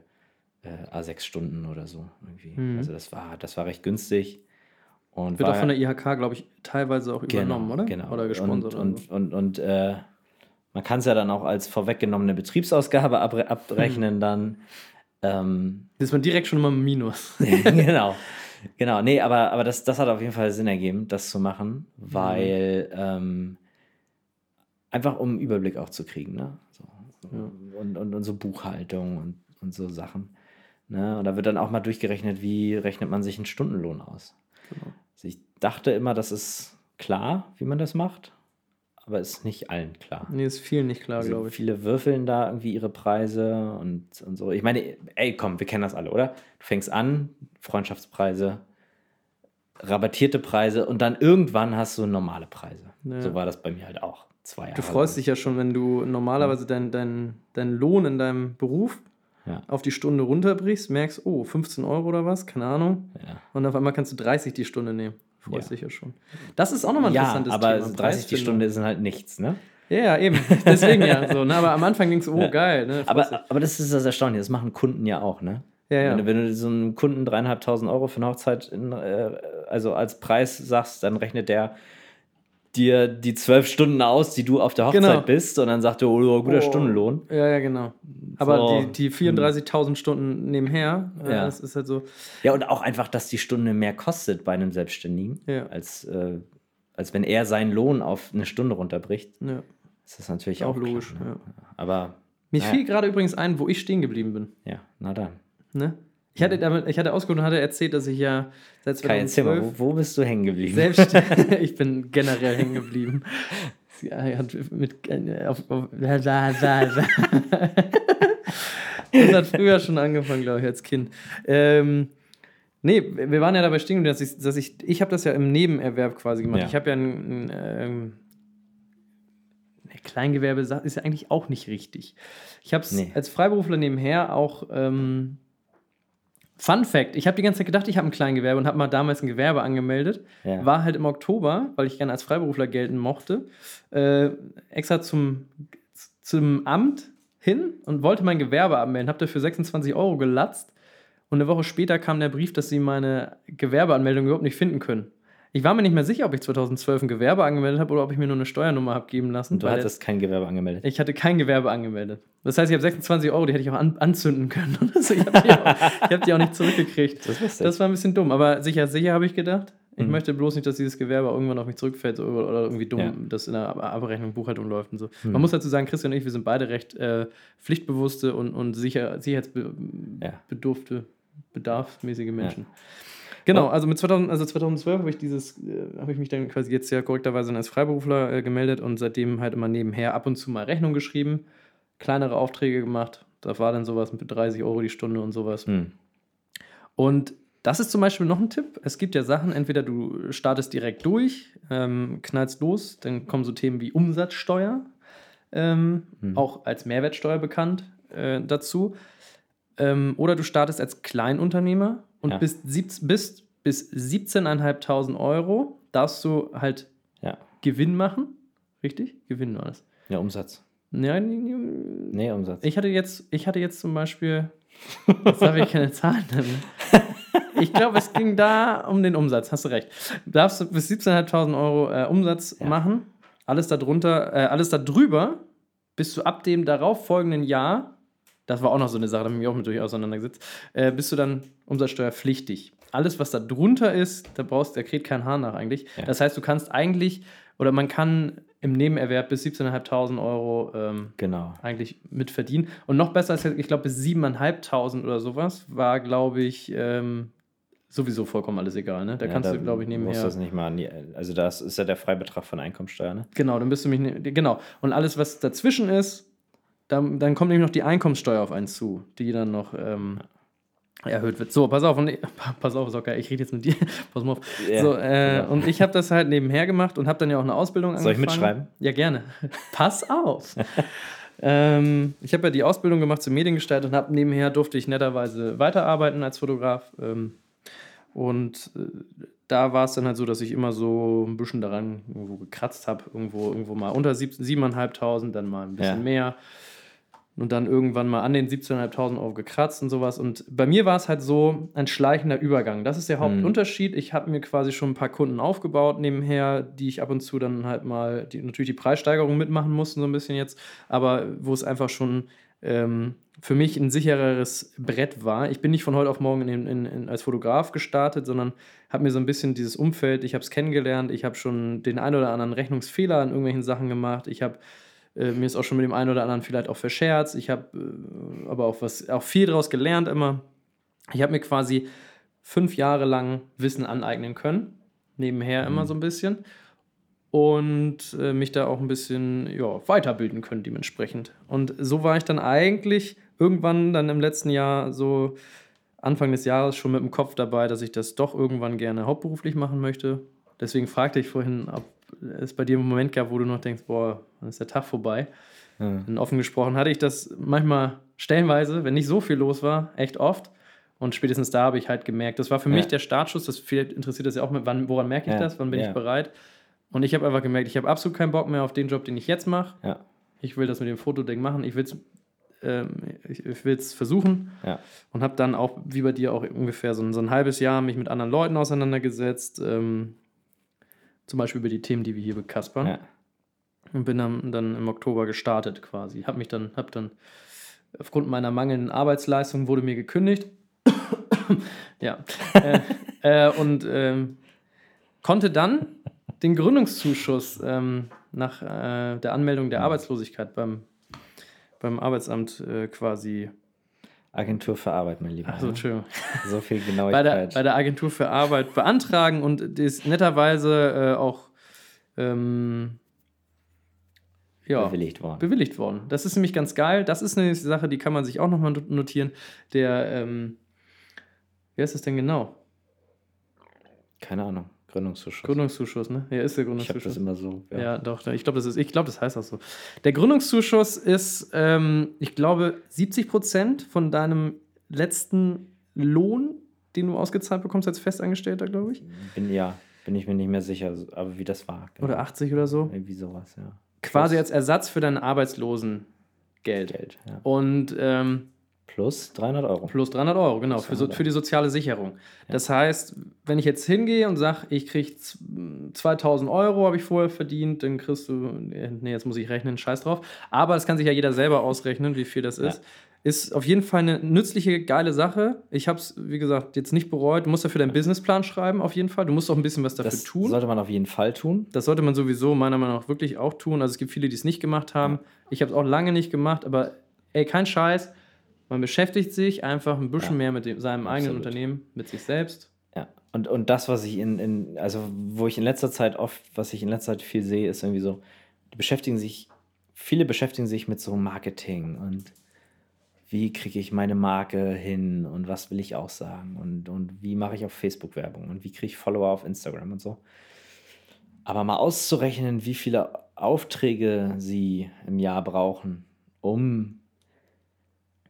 äh, A6 Stunden oder so. Irgendwie. Mhm. Also das war, das war recht günstig. Und Wird auch von der IHK, glaube ich, teilweise auch genau, übernommen, oder? Genau. Oder gesponsert. Und, und, und, und äh, man kann es ja dann auch als vorweggenommene Betriebsausgabe abrechnen hm. dann. Ähm, das ist man direkt schon immer im Minus. *laughs* *laughs* genau. Genau, nee, aber, aber das, das hat auf jeden Fall Sinn ergeben, das zu machen, weil mhm. ähm, einfach um einen Überblick auch zu kriegen, ne? So, ja. und, und, und so Buchhaltung und, und so Sachen. Ne? Und da wird dann auch mal durchgerechnet, wie rechnet man sich einen Stundenlohn aus. Genau. Also ich dachte immer, das ist klar, wie man das macht, aber ist nicht allen klar. Nee, ist vielen nicht klar, also glaube ich. Viele würfeln da irgendwie ihre Preise und, und so. Ich meine, ey, komm, wir kennen das alle, oder? Du fängst an, Freundschaftspreise rabattierte Preise und dann irgendwann hast du normale Preise. Ja. So war das bei mir halt auch. Zwei Jahre. Du freust dich ja schon, wenn du normalerweise deinen dein, dein Lohn in deinem Beruf Ja. auf die Stunde runterbrichst, merkst, oh, 15 Euro oder was, keine Ahnung. Ja. Und auf einmal kannst du 30 die Stunde nehmen. Freust dich ja schon. Das ist auch nochmal ein interessantes aber Thema. 30 die. Stunde sind halt nichts, ne? Ja, ja, eben. Deswegen ja. So, ne? Aber am Anfang denkst du, oh, geil. Ne? Freust dich. Aber, aber das ist das Erstaunliche, das machen Kunden ja auch, ne? Ja, ja. Wenn, du, wenn du so einem Kunden dreieinhalbtausend Euro für eine Hochzeit in, äh, also als Preis sagst, dann rechnet der dir die zwölf Stunden aus, die du auf der Hochzeit Genau. bist und dann sagt er, oh, guter Oh. Stundenlohn. Ja, ja, genau. Aber So. die, die 34.000 Stunden nebenher, Ja. das ist halt so. Ja, und auch einfach, dass die Stunde mehr kostet bei einem Selbstständigen, Ja. als, äh, als wenn er seinen Lohn auf eine Stunde runterbricht. Ja. Das ist natürlich Auch auch, klar, logisch, Ne? ja. Aber Mir naja, fiel gerade übrigens ein, wo ich stehen geblieben bin. ja, na dann. Ne? Ich hatte, damit, ich hatte ausgeholt und hatte erzählt, dass ich ja seit Kai, erzähl mal, 2012 wo, wo bist du hängen geblieben? selbst. *laughs* *laughs* ich bin generell hängen geblieben. Hat mit. äh, Auf, auf, da, da, da. Das hat früher schon angefangen, glaube ich, als Kind. Ähm, nee, wir waren ja dabei stehen, dass ich, dass ich, ich habe das ja im Nebenerwerb quasi gemacht. Ja. Ich habe ja ein, ein ähm, Kleingewerbe ist ja eigentlich auch nicht richtig. Ich habe es Nee. als Freiberufler nebenher auch. Ähm, Fun Fact: Ich habe die ganze Zeit gedacht, ich habe ein Kleingewerbe und habe mal damals ein Gewerbe angemeldet. Ja. War halt im Oktober, weil ich gerne als Freiberufler gelten mochte, äh, extra zum, zum Amt hin und wollte mein Gewerbe abmelden. Habe dafür 26 Euro gelatzt und eine Woche später kam der Brief, dass sie meine Gewerbeanmeldung überhaupt nicht finden können. Ich war mir nicht mehr sicher, ob ich 2012 ein Gewerbe angemeldet habe oder ob ich mir nur eine Steuernummer habe geben lassen. Und du hattest kein Gewerbe angemeldet. ich hatte kein Gewerbe angemeldet. Das heißt, ich habe 26 Euro, die hätte ich auch an, anzünden können. Also ich habe die, hab die auch nicht zurückgekriegt. Das. Das war ein bisschen dumm, aber sicher, sicher habe ich gedacht. Ich Mhm. möchte bloß nicht, dass dieses Gewerbe irgendwann auf mich zurückfällt oder, irgendwie dumm, Ja. das in der Ab- Abrechnung, Buchhaltung läuft und so. Mhm. Man muss dazu sagen, Christian und ich, wir sind beide recht äh, pflichtbewusste und, und sicher, Ja. sicherheitsbedurfte, bedarfsmäßige Menschen. Genau, also mit 2000, also 2012 habe ich dieses, äh, habe ich mich dann quasi jetzt ja korrekterweise als Freiberufler äh, gemeldet und seitdem halt immer nebenher ab und zu mal Rechnung geschrieben, kleinere Aufträge gemacht. Da war dann sowas mit 30 Euro die Stunde und sowas. Hm. Und das ist zum Beispiel noch ein Tipp. Es gibt ja Sachen, entweder du startest direkt durch, ähm, knallst los, dann kommen so Themen wie Umsatzsteuer, ähm, Mhm. auch als Mehrwertsteuer bekannt, äh, dazu. Ähm, oder du startest als Kleinunternehmer und Ja. siebz- bist bis 17.500 Euro darfst du halt Ja. Gewinn machen. Richtig? Gewinn war das. ja, Umsatz. Ja, Nee, Umsatz. ich hatte jetzt, ich hatte jetzt zum Beispiel, jetzt habe ich keine Zahlen. *laughs* Ich glaube, es ging da um den Umsatz, hast du recht. Darfst du bis 17.500 Euro äh, Umsatz Ja. machen. Alles darunter, äh, alles darüber bist du ab dem darauffolgenden Jahr, das war auch noch so eine Sache, da habe ich mich auch mit durch auseinandergesetzt, äh, bist du dann umsatzsteuerpflichtig. Alles, was da drunter ist, da brauchst da kräht kein Hahn nach eigentlich. Ja. Das heißt, du kannst eigentlich, oder man kann im Nebenerwerb bis 17.500 Euro ähm, Genau. eigentlich mit verdienen. Und noch besser ist, ich glaube, bis 7.500 oder sowas war, glaube ich, ähm, sowieso vollkommen alles egal. Ne? Da Ja, kannst da du, glaube ich, musst du nebenher. das nicht mal also das ist ja der Freibetrag von Einkommensteuer, ne? Genau, dann bist du mich. ne- Genau. Und alles, was dazwischen ist, dann, dann kommt nämlich noch die Einkommensteuer auf einen zu, die dann noch ähm, erhöht wird. So, pass auf, und, *laughs* pass auf, Socker, ich rede jetzt mit dir. *laughs* pass mal auf. Ja, so, äh, genau. und ich habe das halt nebenher gemacht und habe dann ja auch eine Ausbildung Soll ich angefangen. mitschreiben? Ja, gerne. *laughs* Pass auf. ähm, ich habe ja die Ausbildung gemacht zum Mediengestalter und habe nebenher durfte ich netterweise weiterarbeiten als Fotograf. Ähm, und äh, da war es dann halt so, dass ich immer so ein bisschen daran irgendwo gekratzt habe. Irgendwo, irgendwo mal unter 7.500, dann mal ein bisschen Ja. mehr. Und dann irgendwann mal an den 17.500 Euro gekratzt und sowas. Und bei mir war es halt so ein schleichender Übergang. Das ist der Hauptunterschied. Ich habe mir quasi schon ein paar Kunden aufgebaut nebenher, die ich ab und zu dann halt mal, die natürlich die Preissteigerung mitmachen mussten, so ein bisschen jetzt, aber wo es einfach schon ähm, für mich ein sichereres Brett war. Ich bin nicht von heute auf morgen in, in, in, als Fotograf gestartet, sondern habe mir so ein bisschen dieses Umfeld, ich habe es kennengelernt, ich habe schon den ein oder anderen Rechnungsfehler an irgendwelchen Sachen gemacht, ich habe äh, mir ist auch schon mit dem einen oder anderen vielleicht auch verscherzt, ich habe äh, aber auch was auch viel daraus gelernt immer. Ich habe mir quasi fünf Jahre lang Wissen aneignen können, nebenher immer so ein bisschen und äh, mich da auch ein bisschen ja, weiterbilden können dementsprechend. Und so war ich dann eigentlich irgendwann dann im letzten Jahr so Anfang des Jahres schon mit dem Kopf dabei, dass ich das doch irgendwann gerne hauptberuflich machen möchte. Deswegen fragte ich vorhin, ob es bei dir einen Moment gab, wo du noch denkst, boah, dann ist der Tag vorbei. Ja. Und offen gesprochen hatte ich das manchmal stellenweise, wenn nicht so viel los war, echt oft. Und spätestens da habe ich halt gemerkt, das war für ja. mich der Startschuss. Das vielleicht interessiert das ja auch, mit, wann, woran merke ich ja. das, wann bin ich bereit. Und ich habe einfach gemerkt, ich habe absolut keinen Bock mehr auf den Job, den ich jetzt mache. Ich will das mit dem Fotoding machen. Ich will es ähm, ich, ich will es versuchen. Ja. Und habe dann auch, wie bei dir, auch ungefähr so ein, so ein halbes Jahr mich mit anderen Leuten auseinandergesetzt. Ähm, zum Beispiel über die Themen, die wir hier bekaspern. Ja. Und bin dann, dann im Oktober gestartet quasi. Habe mich dann, habe dann aufgrund meiner mangelnden Arbeitsleistung wurde mir gekündigt. *coughs* ja. äh, äh, und ähm, konnte dann den Gründungszuschuss ähm, nach äh, der Anmeldung der Arbeitslosigkeit beim beim Arbeitsamt äh, quasi. Agentur für Arbeit, mein Lieber. Ne? Entschuldigung. So viel Genauigkeit. bei, der, bei der Agentur für Arbeit beantragen und die ist netterweise äh, auch ähm, ja, bewilligt worden. Bewilligt worden. Das ist nämlich ganz geil. Das ist eine Sache, die kann man sich auch nochmal notieren. Der, ähm, wer ist es denn genau? Keine Ahnung. Gründungszuschuss. Gründungszuschuss, ne? Ja, ist der Gründungszuschuss. Ich das immer so. Ja, ja doch. Ich glaube, das, glaub, das heißt auch so. Der Gründungszuschuss ist, ähm, ich glaube, 70 Prozent von deinem letzten Lohn, den du ausgezahlt bekommst als Festangestellter, glaube ich. Bin, ja, bin ich mir nicht mehr sicher, aber wie das war. Genau. Oder 80 oder so. Irgendwie sowas, ja. Quasi als Ersatz für dein Arbeitslosengeld. Geld, ja. Und ähm, Plus 300 Euro. Plus 300 Euro, genau, für, so, für die soziale Sicherung. Ja. Das heißt, wenn ich jetzt hingehe und sage, ich kriege 2000 Euro, habe ich vorher verdient, dann kriegst du, nee, jetzt muss ich rechnen, scheiß drauf. Aber das kann sich ja jeder selber ausrechnen, wie viel das ist. Ja. Ist auf jeden Fall eine nützliche, geile Sache. Ich habe es, wie gesagt, jetzt nicht bereut. Du musst dafür deinen Businessplan schreiben, auf jeden Fall. Du musst auch ein bisschen was dafür das tun. Das sollte man auf jeden Fall tun. Das sollte man sowieso meiner Meinung nach wirklich auch tun. Also es gibt viele, die es nicht gemacht haben. Ich habe es auch lange nicht gemacht, aber ey, kein Scheiß man beschäftigt sich einfach ein bisschen ja. mehr mit dem, seinem Absolut. eigenen Unternehmen, mit sich selbst. Ja, und, und das, was ich in, in, also wo ich in letzter Zeit oft, was ich in letzter Zeit viel sehe, ist irgendwie so, die beschäftigen sich, viele beschäftigen sich mit so Marketing und wie kriege ich meine Marke hin und was will ich auch sagen und, und wie mache ich auf Facebook Werbung und wie kriege ich Follower auf Instagram und so. Aber mal auszurechnen, wie viele Aufträge sie im Jahr brauchen, um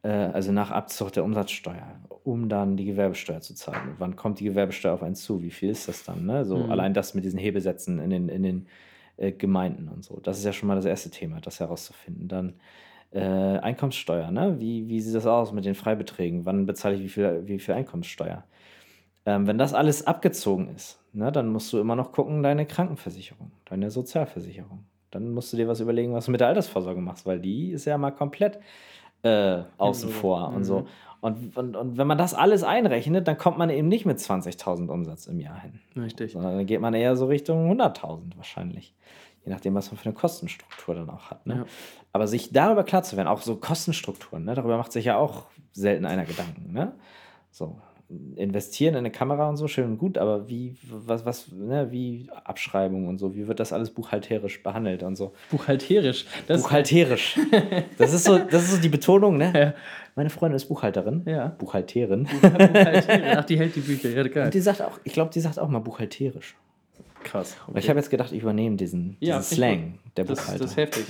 also nach Abzug der Umsatzsteuer, um dann die Gewerbesteuer zu zahlen. Wann kommt die Gewerbesteuer auf einen zu? Wie viel ist das dann? Ne? So mhm. allein das mit diesen Hebesätzen in den, in den äh, Gemeinden und so. Das ist ja schon mal das erste Thema, das herauszufinden. Dann äh, Einkommenssteuer, ne? Wie, wie sieht das aus mit den Freibeträgen? Wann bezahle ich wie viel, wie viel Einkommenssteuer? Ähm, wenn das alles abgezogen ist, ne, dann musst du immer noch gucken, deine Krankenversicherung, deine Sozialversicherung. Dann musst du dir was überlegen, was du mit der Altersvorsorge machst, weil die ist ja mal komplett äh, außen vor mhm. und so. Und, und, und wenn man das alles einrechnet, dann kommt man eben nicht mit 20.000 Umsatz im Jahr hin. Richtig. Sondern dann geht man eher so Richtung 100.000 wahrscheinlich. Je nachdem, was man für eine Kostenstruktur dann auch hat. Ne? Ja. Aber sich darüber klar zu werden, auch so Kostenstrukturen, ne? darüber macht sich ja auch selten einer Gedanken. Ne? So, investieren in eine Kamera und so, schön und gut, aber wie, was, was, ne, wie Abschreibung und so, wie wird das alles buchhalterisch behandelt und so? Buchhalterisch? Das buchhalterisch. das, ist so, das ist so die Betonung, ne? Ja. Meine Freundin ist Buchhalterin. Ja. Buchhalterin. Buchhalterin. Ach, die hält die Bücher, ja, geil. Und die sagt auch, ich glaube, die sagt auch mal buchhalterisch. Krass. Okay. Ich habe jetzt gedacht, ich übernehme diesen, diesen ja, Slang der das, Buchhalter. Das ist heftig.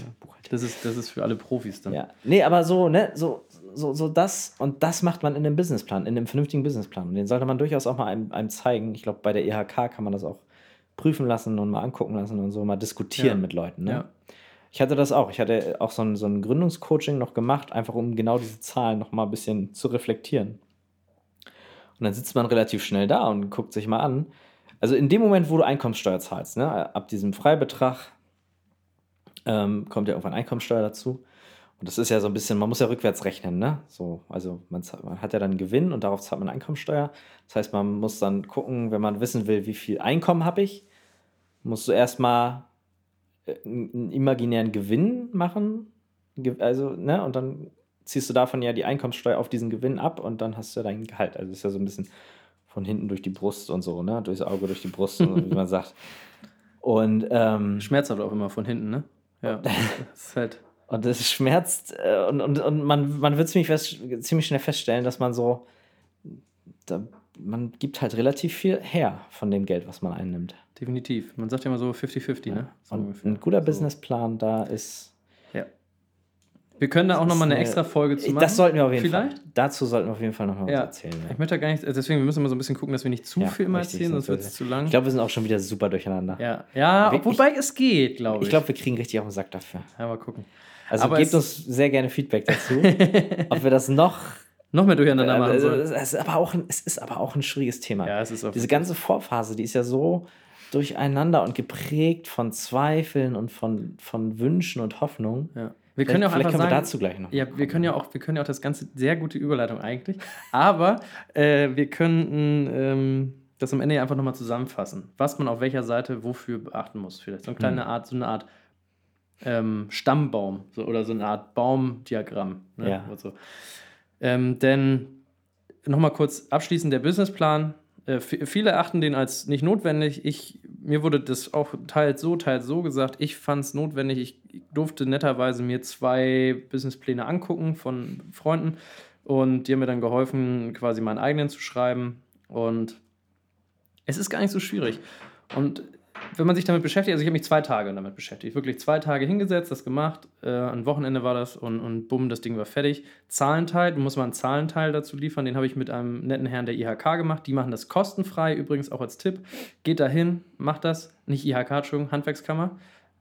Das ist, das ist für alle Profis dann. Ja. Nee, aber so, ne, so, so, so das und das macht man in einem Businessplan, in einem vernünftigen Businessplan. Und den sollte man durchaus auch mal einem, einem zeigen. Ich glaube, bei der IHK kann man das auch prüfen lassen und mal angucken lassen und so mal diskutieren ja. mit Leuten. Ne? Ja. Ich hatte das auch. Ich hatte auch so ein, so ein Gründungscoaching noch gemacht, einfach um genau diese Zahlen noch mal ein bisschen zu reflektieren. Und dann sitzt man relativ schnell da und guckt sich mal an. Also in dem Moment, wo du Einkommenssteuer zahlst, ne, ab diesem Freibetrag ähm, kommt ja irgendwann Einkommenssteuer dazu. Und das ist ja so ein bisschen, man muss ja rückwärts rechnen, ne? So, also man, man, hat ja dann Gewinn und darauf zahlt man Einkommensteuer. Das heißt, man muss dann gucken, wenn man wissen will, wie viel Einkommen habe ich, musst du erstmal äh, einen imaginären Gewinn machen. Also, ne? Und dann ziehst du davon ja die Einkommensteuer auf diesen Gewinn ab und dann hast du ja dein Gehalt. Also ist ja so ein bisschen von hinten durch die Brust und so, ne? Durchs Auge, durch die Brust, *laughs* wie man sagt. Und ähm, schmerzhaft auch immer von hinten, ne? Ja. *laughs* das ist halt und es schmerzt äh, und, und, und man, man wird ziemlich, fest, ziemlich schnell feststellen, dass man so da, man gibt halt relativ viel her von dem Geld, was man einnimmt. Definitiv. Man sagt ja immer so 50-50, ne? So ein guter So. Businessplan, da ist. Ja. Wir können da auch nochmal eine eine- extra Folge zu machen. Das sollten wir auf jeden Vielleicht? Fall. Dazu sollten wir auf jeden Fall noch mal Ja. was erzählen. Ich möchte da gar nicht, deswegen wir müssen immer so ein bisschen gucken, dass wir nicht zu Ja, viel immer richtig, erzählen, sonst wird es zu lang. Ich glaube, wir sind auch schon wieder super durcheinander. ja, ja Wir- wobei es geht, glaube ich. Ich glaube, wir kriegen richtig auf den Sack dafür. ja, mal gucken. Also Aber gebt uns sehr gerne Feedback dazu, *laughs* ob wir das noch. Noch mehr durcheinander machen Also, sollen. es, ist aber auch ein, es ist aber auch ein schwieriges Thema. Ja, es ist auch Diese ganze Vorphase, die ist ja so durcheinander und geprägt von Zweifeln und von, von Wünschen und Hoffnungen. Ja. Wir können ja auch vielleicht einfach können sagen, wir dazu gleich noch. Ja, wir können ja auch, wir können ja auch das Ganze, sehr gute Überleitung eigentlich, aber äh, wir könnten ähm, das am Ende ja einfach nochmal zusammenfassen, was man auf welcher Seite wofür beachten muss. Vielleicht so eine kleine Hm. Art, so eine Art ähm, Stammbaum so, oder so eine Art Baumdiagramm. Ne? Ja. So. ähm, denn nochmal kurz abschließend der Businessplan. Äh, viele erachten den als nicht notwendig. Ich, mir wurde das auch teils so, teils so gesagt. Ich fand es notwendig. Ich durfte netterweise mir zwei Businesspläne angucken von Freunden und die haben mir dann geholfen, quasi meinen eigenen zu schreiben. Und es ist gar nicht so schwierig. Und wenn man sich damit beschäftigt, also ich habe mich zwei Tage damit beschäftigt, wirklich zwei Tage hingesetzt, das gemacht, äh, ein Wochenende war das und, und bumm, das Ding war fertig. Zahlenteil, du musst mal einen Zahlenteil dazu liefern, den habe ich mit einem netten Herrn der IHK gemacht. Die machen das kostenfrei, übrigens auch als Tipp. Geht da hin, macht das, nicht IHK, Entschuldigung, Handwerkskammer.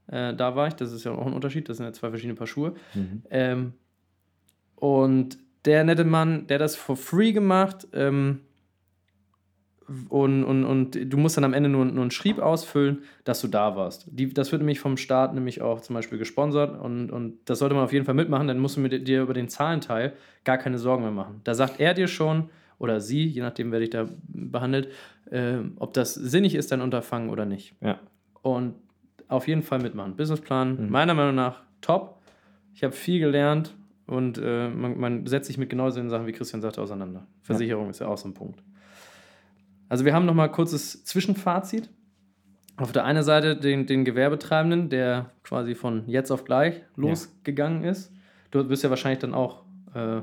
Äh, da war ich, das ist ja auch ein Unterschied, das sind ja zwei verschiedene Paar Schuhe. Mhm. Ähm, und der nette Mann, der das for free gemacht. Ähm, und, und, und du musst dann am Ende nur, nur einen Schrieb ausfüllen, dass du da warst. Die, das wird nämlich vom Staat nämlich auch zum Beispiel gesponsert und, und das sollte man auf jeden Fall mitmachen, dann musst du mit dir über den Zahlenteil gar keine Sorgen mehr machen. Da sagt er dir schon, oder sie, je nachdem, wer dich da behandelt, äh, ob das sinnig ist, dein Unterfangen oder nicht. Ja. Und auf jeden Fall mitmachen. Businessplan, Mhm. meiner Meinung nach top. Ich habe viel gelernt und äh, man, man setzt sich mit genau den Sachen, wie Christian sagte, auseinander. Versicherung ist ja auch so ein Punkt. Also wir haben noch mal kurzes Zwischenfazit. Auf der einen Seite den, den Gewerbetreibenden, der quasi von jetzt auf gleich losgegangen ist. Du bist ja wahrscheinlich dann auch, äh,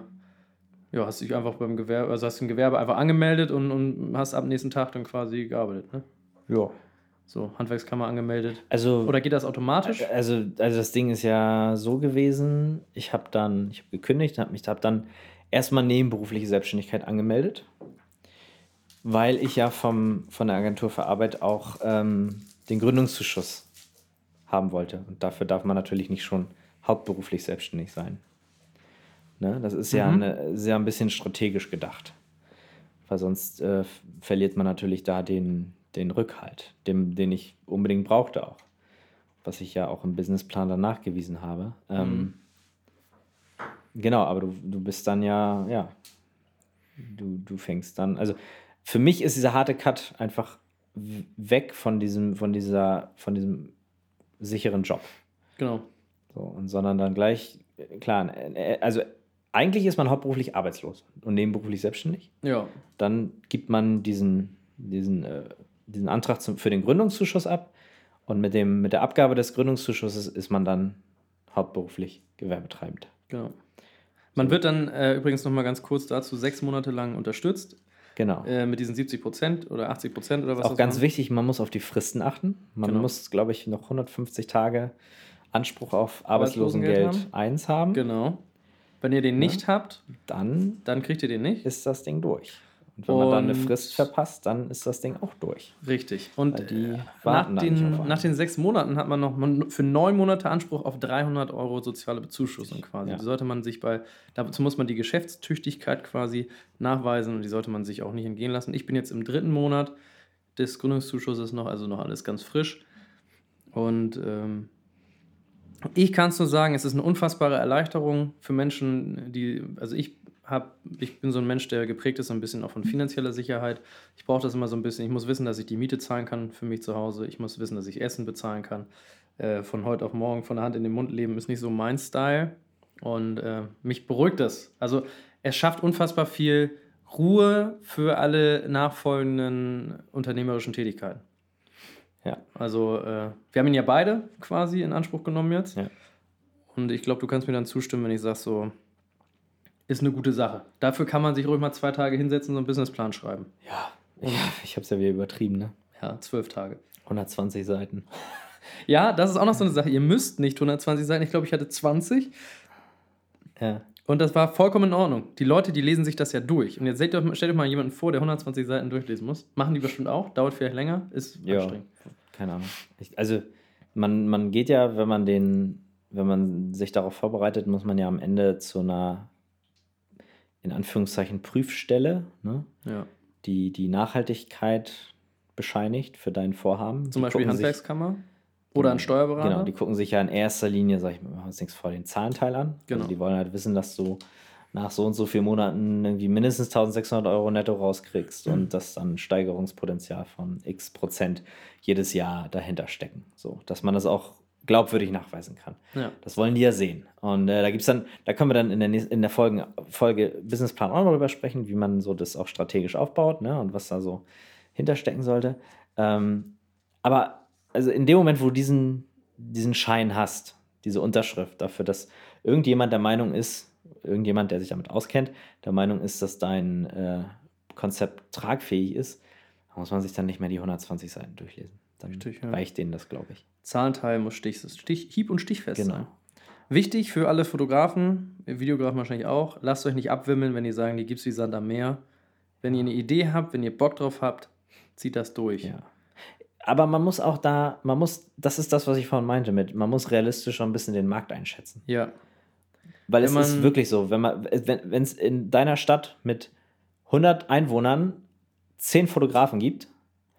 ja, hast dich einfach beim Gewerbe, also hast ein Gewerbe einfach angemeldet und, und hast ab nächsten Tag dann quasi gearbeitet, ne? Ja. So, Handwerkskammer angemeldet. Also, Oder geht das automatisch? also, also das Ding ist ja so gewesen, ich habe dann, ich habe gekündigt, habe mich hab dann erstmal nebenberufliche Selbstständigkeit angemeldet, weil ich ja vom, von der Agentur für Arbeit auch ähm, den Gründungszuschuss haben wollte. Und dafür darf man natürlich nicht schon hauptberuflich selbstständig sein. Ne? Das ist ja Mhm. eine, sehr ein bisschen strategisch gedacht. Weil sonst äh, verliert man natürlich da den, den Rückhalt, den, den ich unbedingt brauchte auch. Was ich ja auch im Businessplan dann nachgewiesen habe. Ähm, Genau, aber du, du bist dann ja, ja, du, du fängst dann, also für mich ist dieser harte Cut einfach weg von diesem, von dieser, von diesem sicheren Job. Genau. So, und sondern dann gleich, klar, äh, also eigentlich ist man hauptberuflich arbeitslos und nebenberuflich selbstständig. Ja. Dann gibt man diesen, diesen, äh, diesen Antrag zum, für den Gründungszuschuss ab und mit, dem, mit der Abgabe des Gründungszuschusses ist man dann hauptberuflich gewerbetreibend. Genau. Man wird dann äh, übrigens noch mal ganz kurz dazu sechs Monate lang unterstützt Genau. äh, mit diesen 70 Prozent oder 80 Prozent oder was auch ganz waren. wichtig, man muss auf die Fristen achten. Man Genau. muss, glaube ich, noch 150 Tage Anspruch auf Arbeitslosengeld Arbeitslosengeld 1 haben. Genau. Wenn ihr den nicht habt, Dann dann kriegt ihr den nicht. ist das Ding durch. Und wenn man dann eine Und- Frist verpasst, dann ist das Ding auch durch. Richtig. Und äh, nach, den, nach den sechs Monaten hat man noch für neun Monate Anspruch auf 300 Euro soziale Bezuschussung quasi. Ja. Die sollte man sich bei, dazu muss man die Geschäftstüchtigkeit quasi nachweisen und die sollte man sich auch nicht entgehen lassen. Ich bin jetzt im dritten Monat des Gründungszuschusses noch, also noch alles ganz frisch. Und ähm, ich kann es nur sagen, es ist eine unfassbare Erleichterung für Menschen, die, also ich hab, ich bin so ein Mensch, der geprägt ist so ein bisschen auch von finanzieller Sicherheit. Ich brauche das immer so ein bisschen. Ich muss wissen, dass ich die Miete zahlen kann für mich zu Hause. Ich muss wissen, dass ich Essen bezahlen kann. Äh, von heute auf morgen von der Hand in den Mund leben ist nicht so mein Style. Und äh, mich beruhigt das. Also es schafft unfassbar viel Ruhe für alle nachfolgenden unternehmerischen Tätigkeiten. Ja. Also äh, wir haben ihn ja beide quasi in Anspruch genommen jetzt. Ja. Und ich glaube, du kannst mir dann zustimmen, wenn ich sage so, ist eine gute Sache. Dafür kann man sich ruhig mal zwei Tage hinsetzen und so einen Businessplan schreiben. Ja, ich, ich habe es ja wieder übertrieben, ne? Ja, zwölf Tage. 120 Seiten. *laughs* Ja, das ist auch noch so eine Sache. Ihr müsst nicht 120 Seiten. Ich glaube, ich hatte 20. Ja. Und das war vollkommen in Ordnung. Die Leute, die lesen sich das ja durch. Und jetzt stellt euch, stellt euch mal jemanden vor, der 120 Seiten durchlesen muss. Machen die bestimmt auch. Dauert vielleicht länger. Ist Ja, anstrengend. keine Ahnung. Ich, also, man, man geht ja, wenn man den, wenn man sich darauf vorbereitet, muss man ja am Ende zu einer, in Anführungszeichen, Prüfstelle, ne? Ja. die die Nachhaltigkeit bescheinigt für dein Vorhaben. Zum Die Beispiel die gucken sich- Handwerkskammer oder ein Steuerberater. Genau, die gucken sich ja in erster Linie, sag ich mal, uns nichts vor, den Zahlenteil an. Genau. Also die wollen halt wissen, dass du nach so und so vielen Monaten irgendwie mindestens 1600 Euro netto rauskriegst Mhm. und dass dann ein Steigerungspotenzial von x Prozent jedes Jahr dahinter stecken. So, dass man das auch glaubwürdig nachweisen kann. ja. Das wollen die ja sehen. Und äh, da gibt's dann, da können wir dann in der, nächsten- in der Folgen, Folge Businessplan auch noch drüber sprechen, wie man so das auch strategisch aufbaut, ne? Und was da so hinterstecken sollte. Ähm, aber also in dem Moment, wo du diesen, diesen Schein hast, diese Unterschrift dafür, dass irgendjemand der Meinung ist, irgendjemand, der sich damit auskennt, der Meinung ist, dass dein äh, Konzept tragfähig ist, muss man sich dann nicht mehr die 120 Seiten durchlesen. Dann Richtig, ja. reicht denen das, glaube ich. Zahlenteil muss Stich, Stich, hieb- und stichfest Genau. sein. Wichtig für alle Fotografen, Videografen wahrscheinlich auch, lasst euch nicht abwimmeln, wenn die sagen, die gibt's wie Sand am Meer. Wenn ihr eine Idee habt, wenn ihr Bock drauf habt, zieht das durch. Ja. Aber man muss auch da, man muss, das ist das, was ich vorhin meinte mit, man muss realistisch schon ein bisschen den Markt einschätzen. Ja. Weil Wenn es ist man- wirklich so, wenn man, wenn es in deiner Stadt mit 100 Einwohnern 10 Fotografen gibt,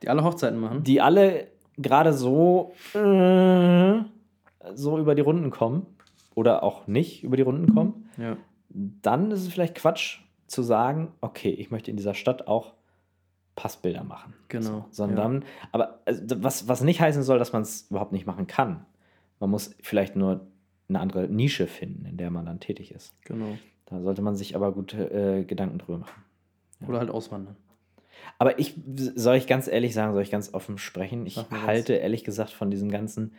Die alle Hochzeiten machen. die alle gerade so, äh, so über die Runden kommen oder auch nicht über die Runden kommen, ja. dann ist es vielleicht Quatsch zu sagen, okay, ich möchte in dieser Stadt auch Passbilder machen. Genau, So, sondern, aber also, was, was nicht heißen soll, dass man es überhaupt nicht machen kann. Man muss vielleicht nur eine andere Nische finden, in der man dann tätig ist. Genau. Da sollte man sich aber gute äh, Gedanken drüber machen. Oder halt auswandern. Aber ich, soll ich ganz ehrlich sagen, soll ich ganz offen sprechen, ich halte ehrlich gesagt von diesem ganzen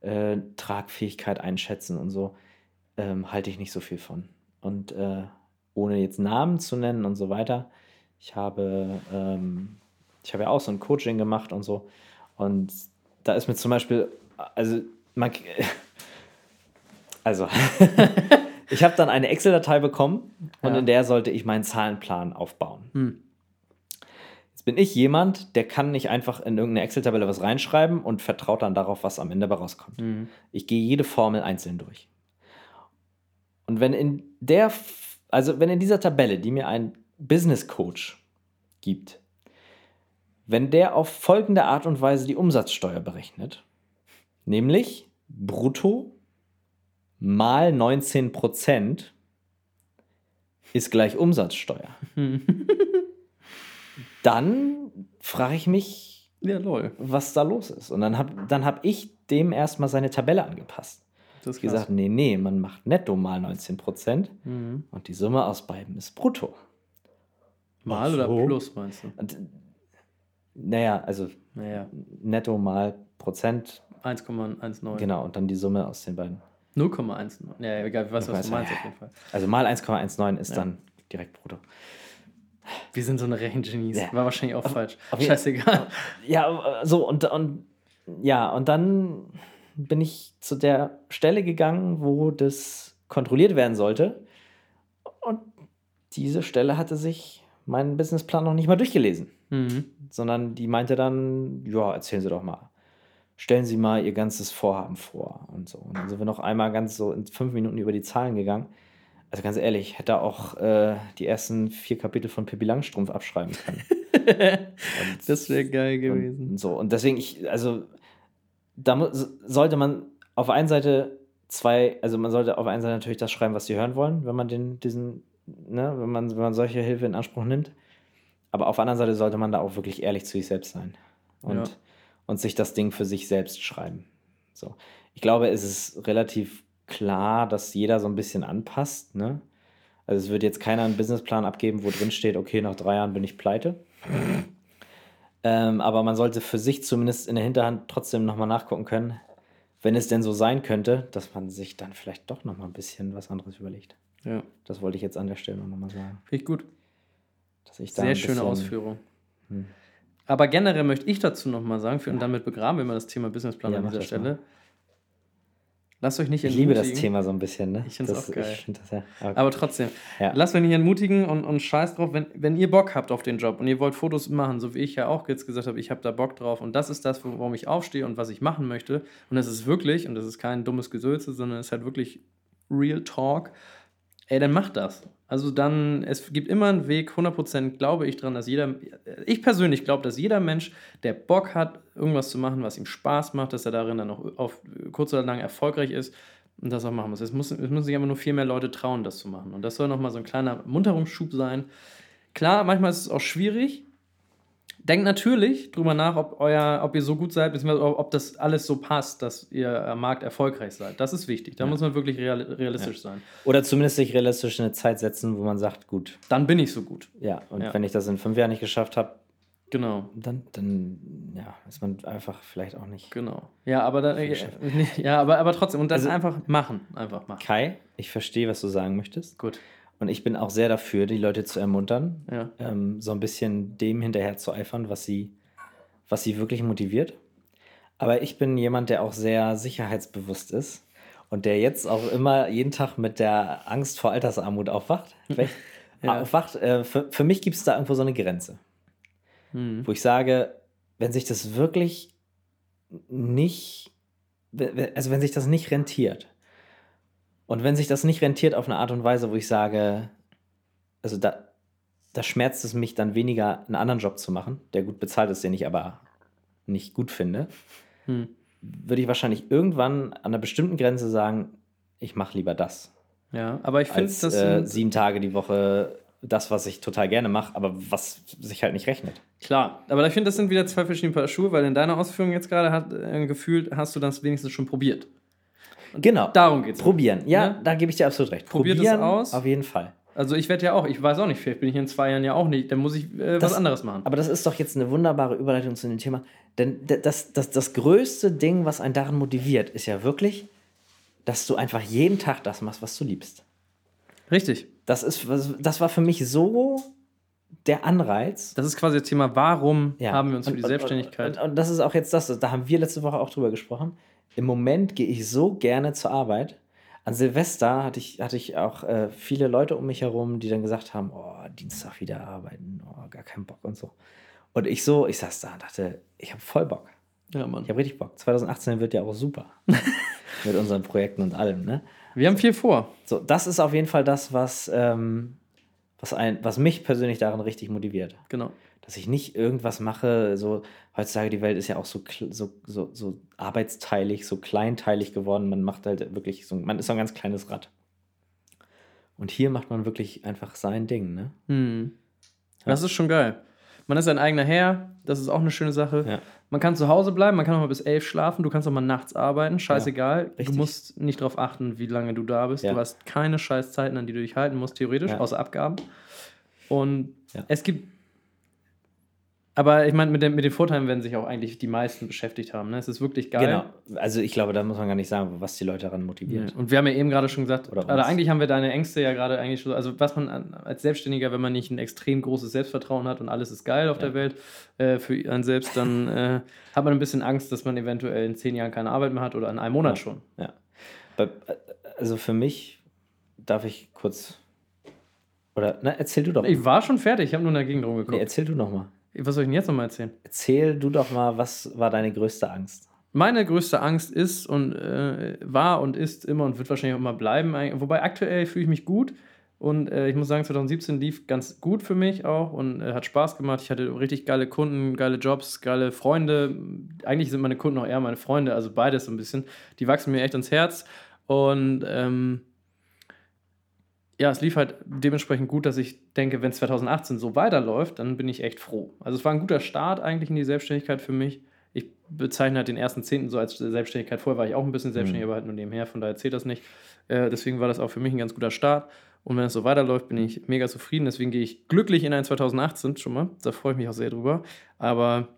äh, Tragfähigkeit einschätzen und so, ähm, halte ich nicht so viel von. Und äh, ohne jetzt Namen zu nennen und so weiter, ich habe, ähm, ich habe ja auch so ein Coaching gemacht und so. Und da ist mir zum Beispiel, also man, *laughs* also *laughs* ich habe dann eine Excel-Datei bekommen und Ja. in der sollte ich meinen Zahlenplan aufbauen. Hm. Jetzt bin ich jemand, der kann nicht einfach in irgendeine Excel-Tabelle was reinschreiben und vertraut dann darauf, was am Ende dabei rauskommt. Mhm. Ich gehe jede Formel einzeln durch. Und wenn in der, also wenn in dieser Tabelle, die mir ein Business Coach gibt, wenn der auf folgende Art und Weise die Umsatzsteuer berechnet, nämlich brutto mal 19 Prozent ist gleich Umsatzsteuer, *laughs* dann frage ich mich, Ja, lol. was da los ist. Und dann habe dann hab ich dem erstmal seine Tabelle angepasst. Das ist Ich gesagt, nee, nee, man macht netto mal 19 Prozent Mhm. und die Summe aus beiden ist brutto. Mal Ach oder so. plus, meinst du? Und, naja, also Naja, netto mal Prozent, 1,19. genau, und dann die Summe aus den beiden. 0,19. Ja, egal, ich weiß, was du 0,19. meinst auf jeden Fall. Also mal 1,19 ist Ja. dann direkt brutto. Wir sind so eine Rechengenies. Ja. War wahrscheinlich auch falsch. auf Scheißegal. Ja, so und, und ja, und dann bin ich zu der Stelle gegangen, wo das kontrolliert werden sollte. Und diese Stelle hatte sich meinen Businessplan noch nicht mal durchgelesen, Mhm. sondern die meinte dann, ja, erzählen Sie doch mal. Stellen Sie mal Ihr ganzes Vorhaben vor und so. Und dann sind wir noch einmal ganz so in fünf Minuten über die Zahlen gegangen. Also ganz ehrlich, ich hätte auch äh, die ersten vier Kapitel von Pippi Langstrumpf abschreiben können. *laughs* Und- Das wäre geil gewesen. und so. Und deswegen, ich, also, da sollte man auf der einen Seite zwei, also man sollte auf der einen Seite natürlich das schreiben, was sie hören wollen, wenn man den, diesen, ne, wenn man, wenn man solche Hilfe in Anspruch nimmt. Aber auf der anderen Seite sollte man da auch wirklich ehrlich zu sich selbst sein. Und, Ja. und sich das Ding für sich selbst schreiben. So. Ich glaube, es ist relativ klar, dass jeder so ein bisschen anpasst, ne? Also es wird jetzt keiner einen Businessplan abgeben, wo drin steht, okay, nach drei Jahren bin ich pleite. Ähm, aber man sollte für sich zumindest in der Hinterhand trotzdem nochmal nachgucken können, wenn es denn so sein könnte, dass man sich dann vielleicht doch nochmal ein bisschen was anderes überlegt. Ja. Das wollte ich jetzt an der Stelle nochmal sagen. Finde ich gut. Ich Sehr schöne Ausführung. Hm. Aber generell möchte ich dazu nochmal sagen, für, und damit begraben wir mal das Thema Businessplan Ja, an dieser Stelle. Lasst euch nicht Ich liebe das entmutigen. Thema so ein bisschen, ne? Ich find's Das- auch geil. Das ja, aber, Aber trotzdem, Ja. lasst euch nicht entmutigen und, und scheiß drauf, wenn, wenn ihr Bock habt auf den Job und ihr wollt Fotos machen, so wie ich ja auch jetzt gesagt habe, ich habe da Bock drauf und das ist das, warum ich aufstehe und was ich machen möchte. Und das ist wirklich, und das ist kein dummes Gesülze, sondern es ist halt wirklich Real Talk, ey, dann macht das. Also dann, es gibt immer einen Weg, 100% glaube ich dran, dass jeder, ich persönlich glaube, dass jeder Mensch, der Bock hat, irgendwas zu machen, was ihm Spaß macht, dass er darin dann auch auf kurz oder lang erfolgreich ist und das auch machen muss. Es, muss, es müssen sich aber nur viel mehr Leute trauen, das zu machen. Und das soll nochmal so ein kleiner Munterungsschub sein. Klar, manchmal ist es auch schwierig. Denkt natürlich drüber nach, ob, euer, ob ihr so gut seid, beziehungsweise ob das alles so passt, dass ihr am Markt erfolgreich seid. Das ist wichtig. Da muss man wirklich real, realistisch sein. oder zumindest sich realistisch eine Zeit setzen, wo man sagt, gut, Dann bin ich so gut. ja, und Ja. wenn ich das in fünf Jahren nicht geschafft habe, Genau. dann, dann ja, ist man einfach vielleicht auch nicht. Genau. Ja, aber dann, *laughs* ja, aber, aber trotzdem. Und das Also- einfach machen. Einfach machen. Kai, ich verstehe, was du sagen möchtest. Gut. Und ich bin auch sehr dafür, die Leute zu ermuntern, Ja. ähm, so ein bisschen dem hinterher zu eifern, was sie, was sie wirklich motiviert. Aber ich bin jemand, der auch sehr sicherheitsbewusst ist und der jetzt auch immer jeden Tag mit der Angst vor Altersarmut aufwacht. *laughs* Ja. aufwacht. Äh, für, für mich gibt es da irgendwo so eine Grenze, Hm. wo ich sage, wenn sich das wirklich nicht, also wenn sich das nicht rentiert und wenn sich das nicht rentiert auf eine Art und Weise, wo ich sage, also da, da schmerzt es mich dann weniger, einen anderen Job zu machen, der gut bezahlt ist, den ich aber nicht gut finde, Hm. würde ich wahrscheinlich irgendwann an einer bestimmten Grenze sagen, ich mache lieber das. Ja, aber ich finde, das äh, sieben Tage die Woche das, was ich total gerne mache, aber was sich halt nicht rechnet. Klar, aber ich finde, das sind wieder zwei verschiedene Paar Schuhe, weil in deiner Ausführung jetzt gerade hat äh, gefühlt, hast du das wenigstens schon probiert. Genau. Darum geht's. Probieren. Ja, Ne? da gebe ich dir absolut recht. Probiert es Probieren aus. Auf jeden Fall. Also ich werde ja auch, ich weiß auch nicht, vielleicht bin ich in zwei Jahren ja auch nicht, dann muss ich äh, was Das- anderes machen. Aber das ist doch jetzt eine wunderbare Überleitung zu dem Thema. Denn das, das, das größte Ding, was einen daran motiviert, ist ja wirklich, dass du einfach jeden Tag das machst, was du liebst. Richtig. Das, ist, was- das war für mich so der Anreiz. Das ist quasi das Thema, warum Ja. haben wir uns für Und- die und- Selbstständigkeit. Und, und, und das ist auch jetzt das, da haben wir letzte Woche auch drüber gesprochen. Im Moment gehe ich so gerne zur Arbeit. An Silvester hatte ich, hatte ich auch äh, viele Leute um mich herum, die dann gesagt haben, oh, Dienstag wieder arbeiten, oh, gar keinen Bock und so. Und ich so, ich saß da und dachte, ich habe voll Bock. ja, Mann. Ich habe richtig Bock. 2018 wird ja auch super. *laughs* Mit unseren Projekten und allem, ne? Wir haben viel vor. So, das ist auf jeden Fall das, was, ähm, was, ein, was mich persönlich daran richtig motiviert. Genau. Dass ich nicht irgendwas mache, so, heutzutage die Welt ist ja auch so, so, so, so arbeitsteilig, so kleinteilig geworden. Man macht halt wirklich so, man ist so ein ganz kleines Rad. Und hier macht man wirklich einfach sein Ding, ne? Hm. Das ist schon geil. Man ist ein eigener Herr, das ist auch eine schöne Sache. Ja. Man kann zu Hause bleiben, man kann auch mal bis elf schlafen, du kannst auch mal nachts arbeiten, scheißegal. du richtig. musst nicht darauf achten, wie lange du da bist. Ja. Du hast keine scheiß Zeiten, an die du dich halten musst, theoretisch, Ja. außer Abgaben. Und Ja. es gibt. Aber ich meine, mit, den- mit den Vorteilen werden sich auch eigentlich die meisten beschäftigt haben. Ne? Es ist wirklich geil. Genau. Also ich glaube, da muss man gar nicht sagen, was die Leute daran motiviert. Ja. Und wir haben ja eben gerade schon gesagt, Oder oder, uns. eigentlich haben wir deine Ängste ja gerade eigentlich schon, also was man an, als Selbstständiger, wenn man nicht ein extrem großes Selbstvertrauen hat und alles ist geil auf Ja. der Welt äh, für einen selbst, dann äh, hat man ein bisschen Angst, dass man eventuell in zehn Jahren keine Arbeit mehr hat oder in einem Monat Ja. schon. Ja. Also für mich darf ich kurz. Oder, na, erzähl du doch. Ich war schon fertig, ich habe nur dagegen drum geguckt. Nee, erzähl du noch mal. Was soll ich denn jetzt nochmal erzählen? Erzähl du doch mal, was war deine größte Angst? Meine größte Angst ist und äh, war und ist immer und wird wahrscheinlich auch immer bleiben. Wobei aktuell fühle ich mich gut und äh, ich muss sagen, 2017 lief ganz gut für mich auch und äh, hat Spaß gemacht. Ich hatte richtig geile Kunden, geile Jobs, geile Freunde. Eigentlich sind meine Kunden auch eher meine Freunde, also beides so ein bisschen. Die wachsen mir echt ins Herz und ähm, ja, es lief halt dementsprechend gut, dass ich denke, wenn es 2018 so weiterläuft, dann bin ich echt froh. Also es war ein guter Start eigentlich in die Selbstständigkeit für mich. Ich bezeichne halt den ersten Zehnten so als Selbstständigkeit. Vorher war ich auch ein bisschen selbstständig, Mhm. aber halt nur nebenher, von daher zählt das nicht. Äh, deswegen war das auch für mich ein ganz guter Start. Und wenn es so weiterläuft, bin ich mega zufrieden. Deswegen gehe ich glücklich in ein 2018 schon mal. Da freue ich mich auch sehr drüber. Aber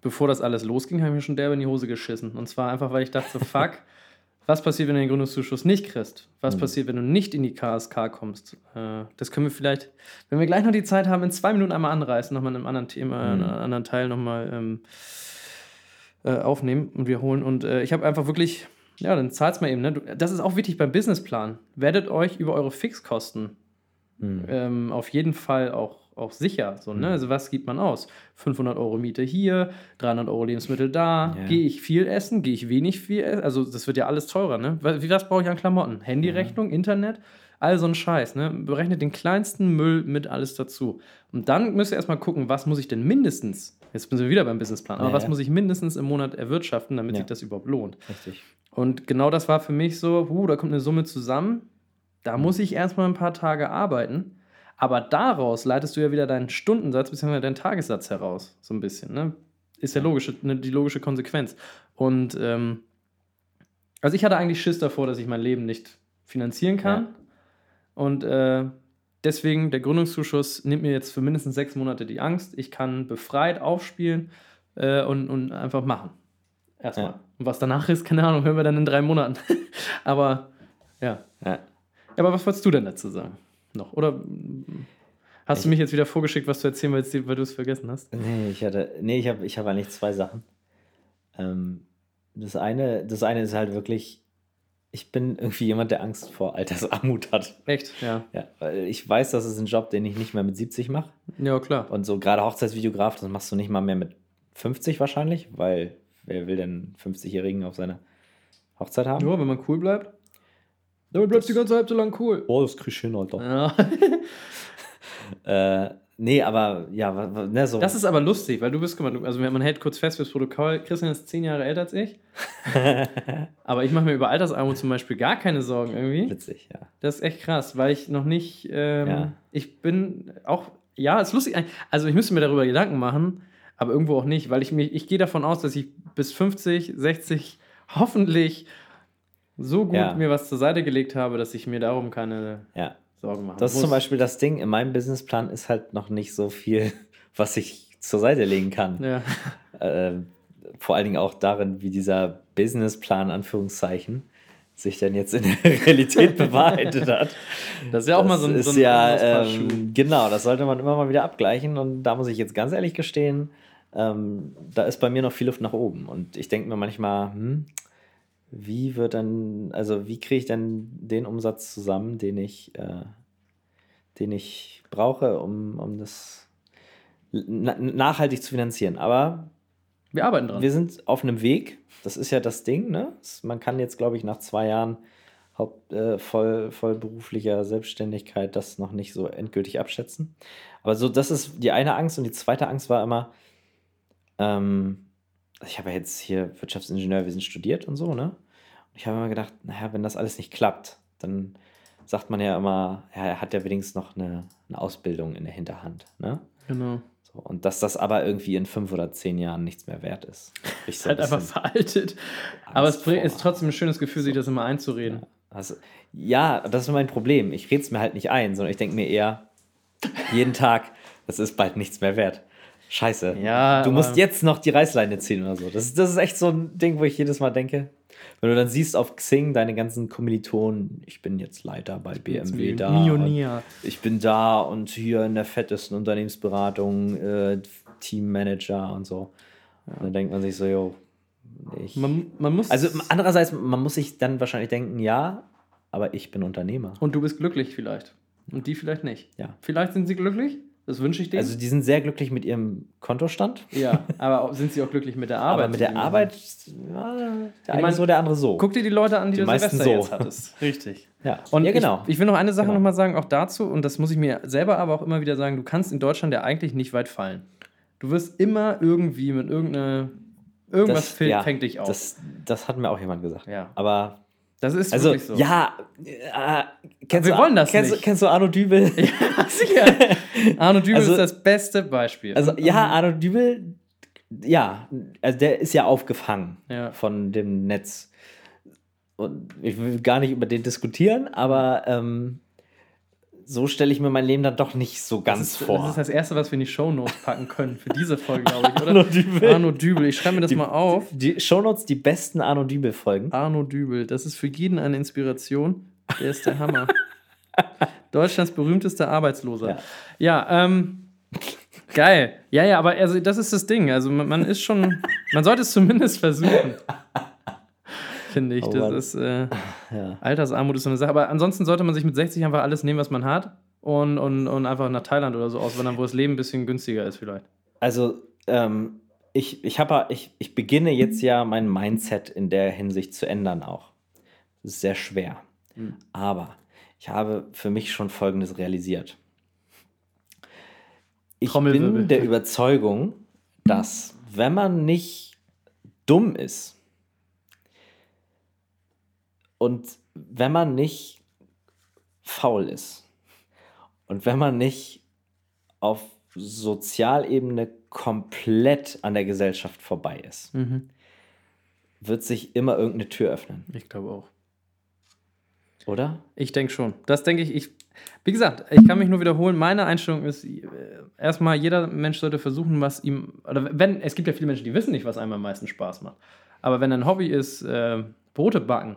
bevor das alles losging, habe ich mir schon derbe in die Hose geschissen. Und zwar einfach, weil ich dachte, so, *laughs* fuck, Was passiert, wenn du den Gründungszuschuss nicht kriegst? Was Mhm. passiert, wenn du nicht in die KSK kommst? Äh, das können wir vielleicht, wenn wir gleich noch die Zeit haben, in zwei Minuten einmal anreißen, nochmal in einem anderen Thema, in Mhm. einem anderen Teil nochmal ähm, äh, aufnehmen und wiederholen. Und äh, ich habe einfach wirklich, ja, dann zahlt's mal eben. Ne? Das ist auch wichtig beim Businessplan. Werdet euch über eure Fixkosten Hm. ähm, auf jeden Fall auch, auch sicher. So, ne? Mhm. Also was gibt man aus? 500 Euro Miete hier, 300 Euro Lebensmittel da. Ja. Gehe ich viel essen? Gehe ich wenig viel essen? Also das wird ja alles teurer. Ne? Was- Wie was brauche ich an Klamotten? Handyrechnung, Internet? All so ein Scheiß. Ne? Berechnet den kleinsten Müll mit alles dazu. Und dann müsst ihr erstmal gucken, was muss ich denn mindestens, jetzt sind wir wieder beim Businessplan, aber Ja, was ja. muss ich mindestens im Monat erwirtschaften, damit Ja. sich das überhaupt lohnt? Richtig. Und genau das war für mich so, huh, da kommt eine Summe zusammen, da muss ich erstmal ein paar Tage arbeiten. Aber daraus leitest du ja wieder deinen Stundensatz bzw. deinen Tagessatz heraus, so ein bisschen. Ne? Ist ja logische, ne, die logische Konsequenz. Und ähm, also ich hatte eigentlich Schiss davor, dass ich mein Leben nicht finanzieren kann. Und äh, deswegen, der Gründungszuschuss nimmt mir jetzt für mindestens sechs Monate die Angst. Ich kann befreit aufspielen äh, und, und einfach machen. Erstmal. Ja. Und was danach ist, keine Ahnung, hören wir dann in drei Monaten. *laughs* aber ja. Ja. Ja, Aber was wolltest du denn dazu sagen? Noch? Oder hast du Ich- mich jetzt wieder vorgeschickt, was zu erzählen, weil, es- weil du es vergessen hast? Nee, ich hatte, nee, ich habe ich hab eigentlich zwei Sachen. Ähm, das eine, das eine ist halt wirklich, ich bin irgendwie jemand, der Angst vor Altersarmut hat. Echt? Ja. Ja, weil ich weiß, das ist ein Job, den ich nicht mehr mit 70 mache. Ja, klar. Und so gerade Hochzeitsvideograf, das machst du nicht mal mehr mit 50 wahrscheinlich, weil wer will denn 50-Jährigen auf seiner Hochzeit haben? Nur, wenn man cool bleibt. Damit bleibst du die ganze Zeit so lang cool. Oh, das krieg ich hin, Alter. Ja. *laughs* Äh, nee, aber ja, ne, so. Das ist aber lustig, weil du bist, guck mal, du- also man hält kurz fest fürs Protokoll, Christian ist zehn Jahre älter als ich. *laughs* aber ich mache mir über Altersarmut zum Beispiel gar keine Sorgen irgendwie. witzig, ja. Das ist echt krass, weil ich noch nicht, ähm, Ja. ich bin auch, ja, ist lustig, also ich müsste mir darüber Gedanken machen, aber irgendwo auch nicht, weil ich mich, ich gehe davon aus, dass ich bis 50, 60 hoffentlich so gut Ja. mir was zur Seite gelegt habe, dass ich mir darum keine Ja. Sorgen mache. Das ist zum Beispiel das Ding, in meinem Businessplan ist halt noch nicht so viel, *laughs* was ich zur Seite legen kann. Ja. *laughs* Äh, vor allen Dingen auch darin, wie dieser Businessplan, Anführungszeichen, sich dann jetzt in der *laughs* Realität bewahrheitet hat. Das ist ja auch mal so ein, so ein ja, ähm, genau, das sollte man immer mal wieder abgleichen. Und da muss ich jetzt ganz ehrlich gestehen, ähm, da ist bei mir noch viel Luft nach oben. Und ich denke mir manchmal, hm, wie wird dann, also wie kriege ich denn den Umsatz zusammen, den ich, äh, den ich brauche, um, um das na nachhaltig zu finanzieren. Aber Wir arbeiten dran. wir sind auf einem Weg. Das ist ja das Ding. Ne? Man kann jetzt, glaube ich, nach zwei Jahren Haupt, äh, voll, voll beruflicher Selbstständigkeit das noch nicht so endgültig abschätzen. Aber so, das ist die eine Angst. Und die zweite Angst war immer, ähm, ich habe ja jetzt hier Wirtschaftsingenieurwesen studiert und so, ne? Ich habe immer gedacht, naja, wenn das alles nicht klappt, dann sagt man ja immer, ja, er hat ja wenigstens noch eine, eine Ausbildung in der Hinterhand, ne? genau. So, und dass das aber irgendwie in fünf oder zehn Jahren nichts mehr wert ist. Ich Ist halt einfach veraltet. Aber es bringt- ist vor. trotzdem ein schönes Gefühl, sich das immer einzureden. Also, ja, das ist mein Problem. Ich rede es mir halt nicht ein, sondern ich denke mir eher jeden Tag, das ist bald nichts mehr wert. Scheiße. Ja, du musst jetzt noch die Reißleine ziehen oder so. Das, das ist echt so ein Ding, wo ich jedes Mal denke, wenn du dann siehst auf Xing deine ganzen Kommilitonen, ich bin jetzt Leiter bei BMW da. Millionär. Ich bin da und hier in der fettesten Unternehmensberatung, äh, Teammanager und so. Und dann denkt man sich so, jo, ich. Man, man muss. Also andererseits, man muss sich dann wahrscheinlich denken, ja, aber ich bin Unternehmer. und du bist glücklich vielleicht. Und die vielleicht nicht. Ja. Vielleicht sind sie glücklich. Das wünsche ich denen. Also die sind sehr glücklich mit ihrem Kontostand, ja, aber sind sie auch glücklich mit der Arbeit? aber mit der? Arbeit, ja, der eine meine, so, der andere so. Guck dir die Leute an, die, Die du Silvester so. jetzt hattest. *laughs* Richtig. ja. Und ja, genau. ich, ich will noch eine Sache Genau. noch mal sagen, auch dazu, und das muss ich mir selber aber auch immer wieder sagen, du kannst in Deutschland ja eigentlich nicht weit fallen. Du wirst immer irgendwie mit irgendeiner, irgendwas fällt- ja, fängt dich auf. Das, das hat mir auch jemand gesagt. Ja. Aber, das ist also, wirklich so. ja, äh, kennst, Wir du, wollen das kennst, nicht. Kennst du Arno Dübel? *laughs* sicher. *laughs* Arno Dübel Also- ist das beste Beispiel. Also, ja, Arno Dübel, ja, also der ist ja aufgefangen Ja. von dem Netz. Und ich will gar nicht über den diskutieren, aber ähm, so stelle ich mir mein Leben dann doch nicht so ganz ist, vor. Das ist das Erste, was wir in die Shownotes packen können für diese Folge, *laughs* glaube ich, oder? Arno Dübel. Arno Dübel. Ich schreibe mir das Die- mal auf. Die Shownotes, die besten Arno Dübel-Folgen. Arno Dübel. Das ist für jeden eine Inspiration. Der ist der Hammer. *laughs* Deutschlands berühmtester Arbeitsloser. Ja. Ja, ähm, geil. Ja, ja, aber also das ist das Ding. Also man, man ist schon, man sollte es zumindest versuchen. *laughs* Finde ich. Oh das ist, äh, *laughs* Ja. Altersarmut ist so eine Sache. Aber ansonsten sollte man sich mit 60 einfach alles nehmen, was man hat. Und, und, und einfach nach Thailand oder so auswandern, wo das Leben ein bisschen günstiger ist vielleicht. Also, ähm, ich, ich, hab, ich, ich beginne jetzt ja mein Mindset in der Hinsicht zu ändern auch. Das ist sehr schwer. Mhm. Aber ich habe für mich schon Folgendes realisiert. Ich bin der Überzeugung, dass wenn man nicht dumm ist und wenn man nicht faul ist und wenn man nicht auf Sozialebene komplett an der Gesellschaft vorbei ist, Mhm. wird sich immer irgendeine Tür öffnen, Ich glaube auch. oder? Ich denke schon. Das denke ich, ich. Wie gesagt, ich kann mich nur wiederholen. Meine Einstellung ist, äh, erstmal, jeder Mensch sollte versuchen, was ihm. Oder wenn, es gibt ja viele Menschen, die wissen nicht, was einem am meisten Spaß macht. Aber wenn ein Hobby ist, äh, Brote backen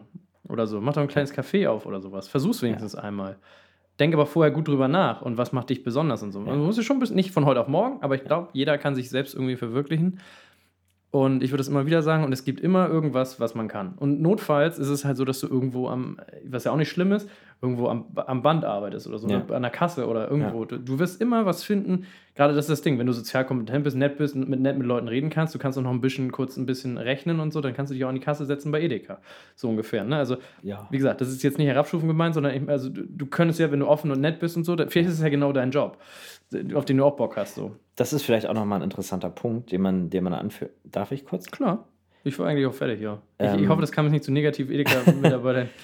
oder so, mach doch ein kleines Café auf oder sowas. Versuch's wenigstens einmal. Denk aber vorher gut drüber nach und was macht dich besonders und so. Man muss es schon nicht von heute auf morgen, aber ich glaube, jeder kann sich selbst irgendwie verwirklichen. Und ich würde es immer wieder sagen, und es gibt immer irgendwas, was man kann. Und notfalls ist es halt so, dass du irgendwo am, was ja auch nicht schlimm ist, irgendwo am, am Band arbeitest oder so, Ja. an der Kasse oder irgendwo. Du, du wirst immer was finden. Gerade das ist das Ding, wenn du sozial kompetent bist, nett bist, mit nett mit Leuten reden kannst, du kannst auch noch ein bisschen kurz ein bisschen rechnen und so, dann kannst du dich auch an die Kasse setzen bei Edeka. So ungefähr. Ne? Also, Ja. wie gesagt, das ist jetzt nicht herabstufend gemeint, sondern ich, also du, du könntest ja, wenn du offen und nett bist und so, da- vielleicht ist es ja genau dein Job, auf den du auch Bock hast. So. Das ist vielleicht auch nochmal ein interessanter Punkt, den man, den man anführt. Darf ich kurz? Klar. Ich war eigentlich auch fertig, ja. Ich, ich Ähm. hoffe, das kam jetzt nicht zu negativ Edeka-Mitarbeitern. *laughs*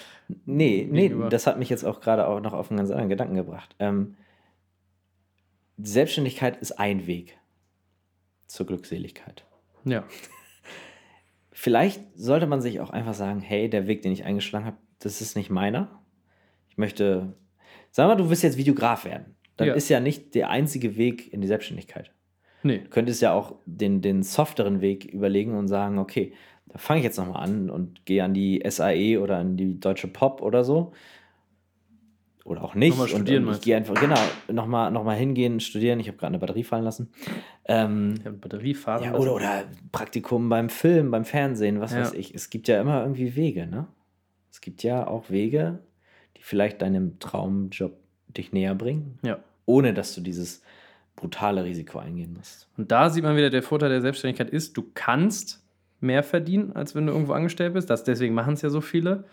Nee, nee, Gegenüber. das hat mich jetzt auch gerade auch noch auf einen ganz anderen Gedanken gebracht. Ähm, Selbstständigkeit ist ein Weg zur Glückseligkeit. ja. *laughs* Vielleicht sollte man sich auch einfach sagen, hey, der Weg, den ich eingeschlagen habe, das ist nicht meiner. Ich möchte, sag mal, du willst jetzt Videograf werden. Dann Ja. ist ja nicht der einzige Weg in die Selbstständigkeit. Nee. Du könntest ja auch den, den softeren Weg überlegen und sagen, okay, da fange ich jetzt nochmal an und gehe an die SAE oder an die Deutsche Pop oder so. Oder auch nicht. Nochmal und, studieren, und ich meinst du? gehe einfach, genau, nochmal noch mal hingehen, studieren. Ich habe gerade eine Batterie fallen lassen. Ähm, Ja, Batterie fahren. ja, lassen. oder, oder Praktikum beim Film, beim Fernsehen, was Ja. weiß ich. Es gibt ja immer irgendwie Wege, ne? Es gibt ja auch Wege, die vielleicht deinem Traumjob dich näher bringen, Ja. ohne dass du dieses brutale Risiko eingehen musst. Und da sieht man wieder, der Vorteil der Selbstständigkeit ist, du kannst mehr verdienen, als wenn du irgendwo angestellt bist. Das, deswegen machen es ja so viele.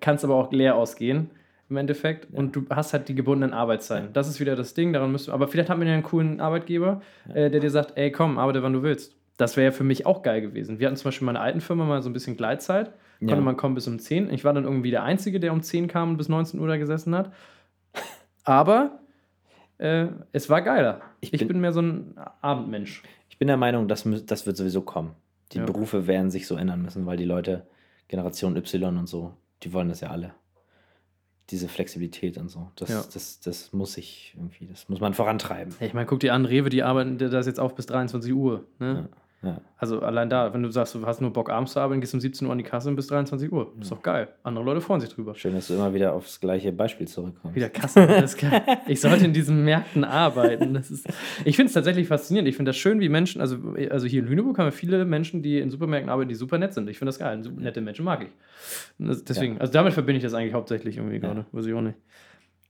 Kannst aber auch leer ausgehen im Endeffekt. Und du hast halt die gebundenen Arbeitszeiten. Das ist wieder das Ding, daran müsst du. Aber vielleicht hat man ja einen coolen Arbeitgeber, äh, der dir sagt, ey komm, arbeite wann du willst. Das wäre ja für mich auch geil gewesen. Wir hatten zum Beispiel in meiner alten Firma mal so ein bisschen Gleitzeit. Konnte Ja. man kommen bis um 10. Ich war dann irgendwie der Einzige, der um 10 kam und bis 19 Uhr da gesessen hat. Aber äh, es war geiler. Ich, Ich bin, bin- mehr so ein Abendmensch. Ich bin der Meinung, das, das wird sowieso kommen. Die Ja. Berufe werden sich so ändern müssen, weil die Leute, Generation Y und so, die wollen das ja alle. Diese Flexibilität und so. Das, Ja. das, das muss ich irgendwie, das muss man vorantreiben. Ich meine, guck dir an, Rewe, die arbeiten das jetzt auch bis 23 Uhr. Ne? Ja. Also allein da, wenn du sagst, du hast nur Bock abends zu arbeiten, gehst um 17 Uhr an die Kasse und bis 23 Uhr. Ist doch geil. Andere Leute freuen sich drüber. Schön, dass du immer wieder aufs gleiche Beispiel zurückkommst. Wieder Kasse, ist geil. *laughs* Ich sollte in diesen Märkten arbeiten. Das ist, ich finde es tatsächlich faszinierend. Ich finde das schön, wie Menschen, also, also hier in Lüneburg haben wir viele Menschen, die in Supermärkten arbeiten, die super nett sind. Ich finde das geil. Nette Menschen mag ich. Deswegen, also damit verbinde ich das eigentlich hauptsächlich irgendwie gerade. Weiß ich auch nicht.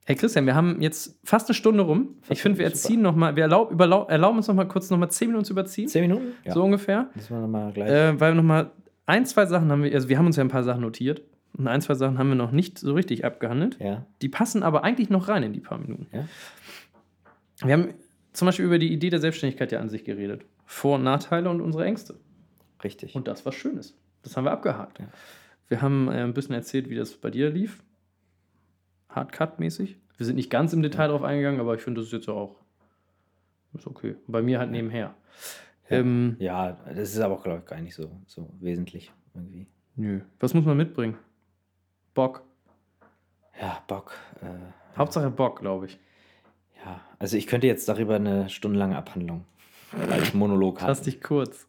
Hey Christian, wir haben jetzt fast eine Stunde rum. Ich finde, wir erziehen noch mal, wir erlaub, überlau, erlauben uns noch mal kurz noch mal 10 Minuten zu überziehen. Zehn Minuten? Ja. So ungefähr. Müssen wir nochmal gleich. Äh, weil noch mal ein, zwei Sachen haben wir, also wir haben uns ja ein paar Sachen notiert. Und ein, zwei Sachen haben wir noch nicht so richtig abgehandelt. ja. Die passen aber eigentlich noch rein in die paar Minuten. Ja. Wir haben zum Beispiel über die Idee der Selbstständigkeit ja an sich geredet. Vor- und Nachteile und unsere Ängste. Richtig. Und das, was Schönes. Das haben wir abgehakt. Ja. Wir haben äh, ein bisschen erzählt, wie das bei dir lief. Hardcut-mäßig. Wir sind nicht ganz im Detail drauf eingegangen, aber ich finde, das ist jetzt auch ist okay. Bei mir halt nebenher. Ja. Ähm, ja, das ist aber auch, glaube ich, gar nicht so, so wesentlich irgendwie. nö. Was muss man mitbringen? Bock. Ja, Bock. Äh, Hauptsache Bock, glaube ich. Ja, also ich könnte jetzt darüber eine stundenlange Abhandlung als Monolog haben. dich kurz.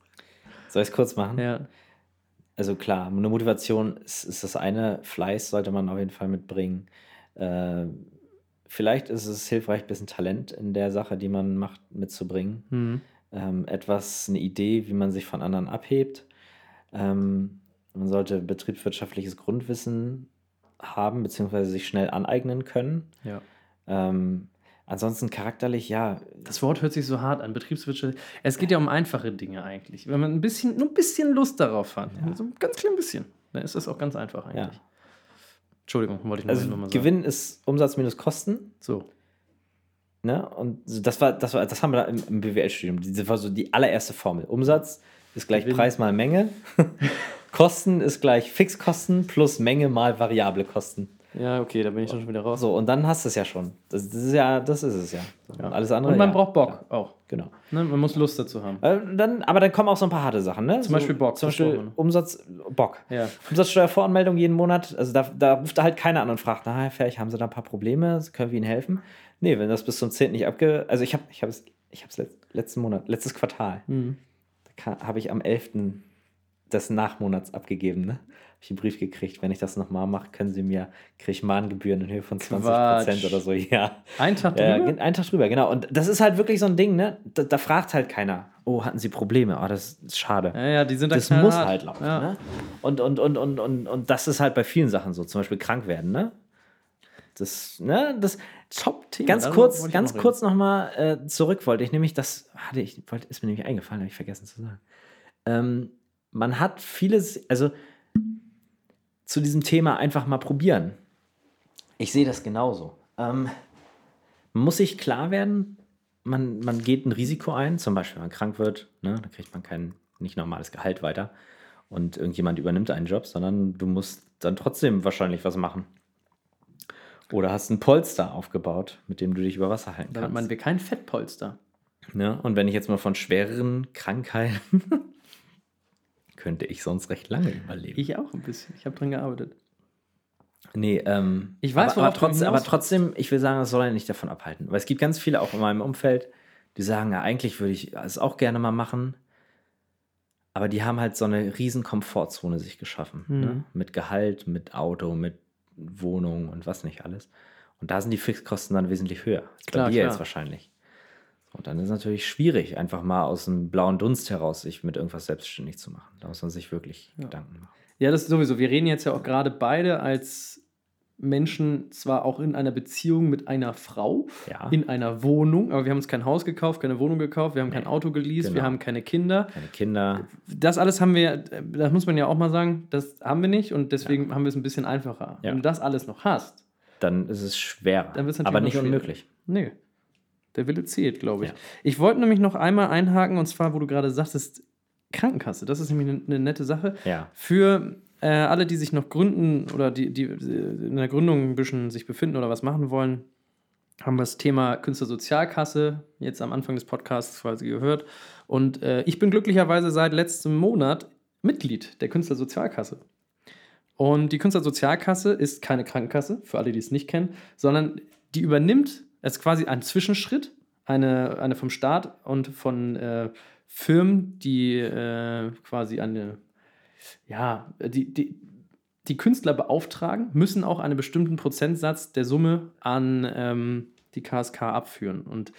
Soll ich es kurz machen? Ja. Also klar, eine Motivation ist, ist das eine, Fleiß sollte man auf jeden Fall mitbringen. Äh, vielleicht ist es hilfreich, ein bisschen Talent in der Sache, die man macht, mitzubringen. Mhm. Ähm, etwas, eine Idee, wie man sich von anderen abhebt. Ähm, man sollte betriebswirtschaftliches Grundwissen haben, beziehungsweise sich schnell aneignen können. Ja. Ähm, ansonsten charakterlich, ja, Das Wort hört sich so hart an, Betriebswirtschaft. Es geht ja um einfache Dinge eigentlich. Wenn man ein bisschen, nur ein bisschen Lust darauf hat, so ein ganz klein bisschen, dann ist das auch ganz einfach eigentlich. ja. Entschuldigung, wollte ich nur Also noch mal sagen. Gewinn ist Umsatz minus Kosten. So. Ne? Und das war, das war, das haben wir da im, im BWL-Studium. Das war so die allererste Formel. Umsatz ist gleich Gewinn. Preis mal Menge. *laughs* Kosten ist gleich Fixkosten plus Menge mal variable Kosten. Ja, okay, da bin ich schon wieder raus. So, und dann hast du es ja schon. Das, das ist ja, das ist es ja. Ja. Und alles andere. Und man ja, braucht Bock klar, auch. Genau. Ne? Man muss Lust dazu haben. Äh, Dann, aber dann kommen auch so ein paar harte Sachen, ne? Zum Beispiel Bock, Zum Beispiel. Umsatz, Bock. Ja. Umsatzsteuervoranmeldung jeden Monat. Also da, da ruft halt keiner an und fragt, na, Herr Ferch, haben Sie da ein paar Probleme? Können wir Ihnen helfen? Nee, wenn das bis zum 10. nicht abge... Also ich habe ich es ich hab's letzt, letzten Monat, letztes Quartal, Mhm. da habe ich am 11. des Nachmonats abgegeben, ne? Habe ich einen Brief gekriegt, wenn ich das nochmal mache, können Sie mir, kriege ich Mahngebühren in Höhe von 20 Quatsch. Prozent oder so, *laughs* ja. Ein Tag drüber? gen- einen Tag drüber, genau. Und das ist halt wirklich so ein Ding, ne? Da, da fragt halt keiner, oh, hatten Sie Probleme? Oh, das ist schade. Ja, ja, die sind da Das muss halt laufen. Ja. Ne? Und, und, und, und, und, und das ist halt bei vielen Sachen so, zum Beispiel krank werden, ne? Das, ne, das Top-Thema. ganz kurz, ganz auch kurz nochmal äh, zurück wollte ich nämlich, das hatte ich, wollte, ist mir nämlich eingefallen, habe ich vergessen zu sagen. Ähm, man hat vieles, also zu diesem Thema einfach mal probieren. Ich sehe das genauso. Ähm, man muss sich klar werden, man, man geht ein Risiko ein, zum Beispiel, wenn man krank wird, ne, dann kriegt man kein nicht normales Gehalt weiter und irgendjemand übernimmt einen Job, sondern du musst dann trotzdem wahrscheinlich was machen. Oder hast ein Polster aufgebaut, mit dem du dich über Wasser halten Damit kannst. man wir kein Fettpolster. Ne? Und wenn ich jetzt mal von schwereren Krankheiten, könnte ich sonst recht lange überleben. Ich auch ein bisschen. Ich habe dran gearbeitet. Nee, ähm, Ich weiß, aber, aber, trotzdem, aber trotzdem, ich will sagen, das soll ja nicht davon abhalten. Weil es gibt ganz viele auch in meinem Umfeld, die sagen, ja, eigentlich würde ich es auch gerne mal machen. Aber die haben halt so eine riesen Komfortzone sich geschaffen. Mhm. Ne? Mit Gehalt, mit Auto, mit Wohnung und was nicht alles. Und da sind die Fixkosten dann wesentlich höher. Als Klar, bei dir klar. jetzt wahrscheinlich. Und dann ist es natürlich schwierig, einfach mal aus dem blauen Dunst heraus sich mit irgendwas selbstständig zu machen. Da muss man sich wirklich Gedanken machen. Ja, das ist sowieso. Wir reden jetzt ja auch gerade beide als Menschen zwar auch in einer Beziehung mit einer Frau, Ja. in einer Wohnung, aber wir haben uns kein Haus gekauft, keine Wohnung gekauft, wir haben kein Auto geleast, wir genau. haben keine Kinder. Keine Kinder. Das alles haben wir, das muss man ja auch mal sagen, das haben wir nicht und deswegen haben wir es ein bisschen einfacher. Ja. Wenn du das alles noch hast, Dann ist es schwerer. Dann wird's natürlich aber nicht unmöglich. nee. Der Wille zählt, glaube ich. Ja. Ich wollte nämlich noch einmal einhaken, und zwar, wo du gerade sagtest, Krankenkasse. Das ist nämlich eine, eine nette Sache. Ja. Für äh, alle, die sich noch gründen oder die, die in der Gründung ein bisschen sich befinden oder was machen wollen, haben wir das Thema Künstlersozialkasse jetzt am Anfang des Podcasts quasi gehört. Und äh, ich bin glücklicherweise seit letztem Monat Mitglied der Künstlersozialkasse. Und die Künstlersozialkasse ist keine Krankenkasse, für alle, die es nicht kennen, sondern die übernimmt, es ist quasi ein Zwischenschritt, eine, eine vom Staat und von äh, Firmen, die äh, quasi eine, ja, die, die, die Künstler beauftragen, müssen auch einen bestimmten Prozentsatz der Summe an ähm, die KSK abführen. Und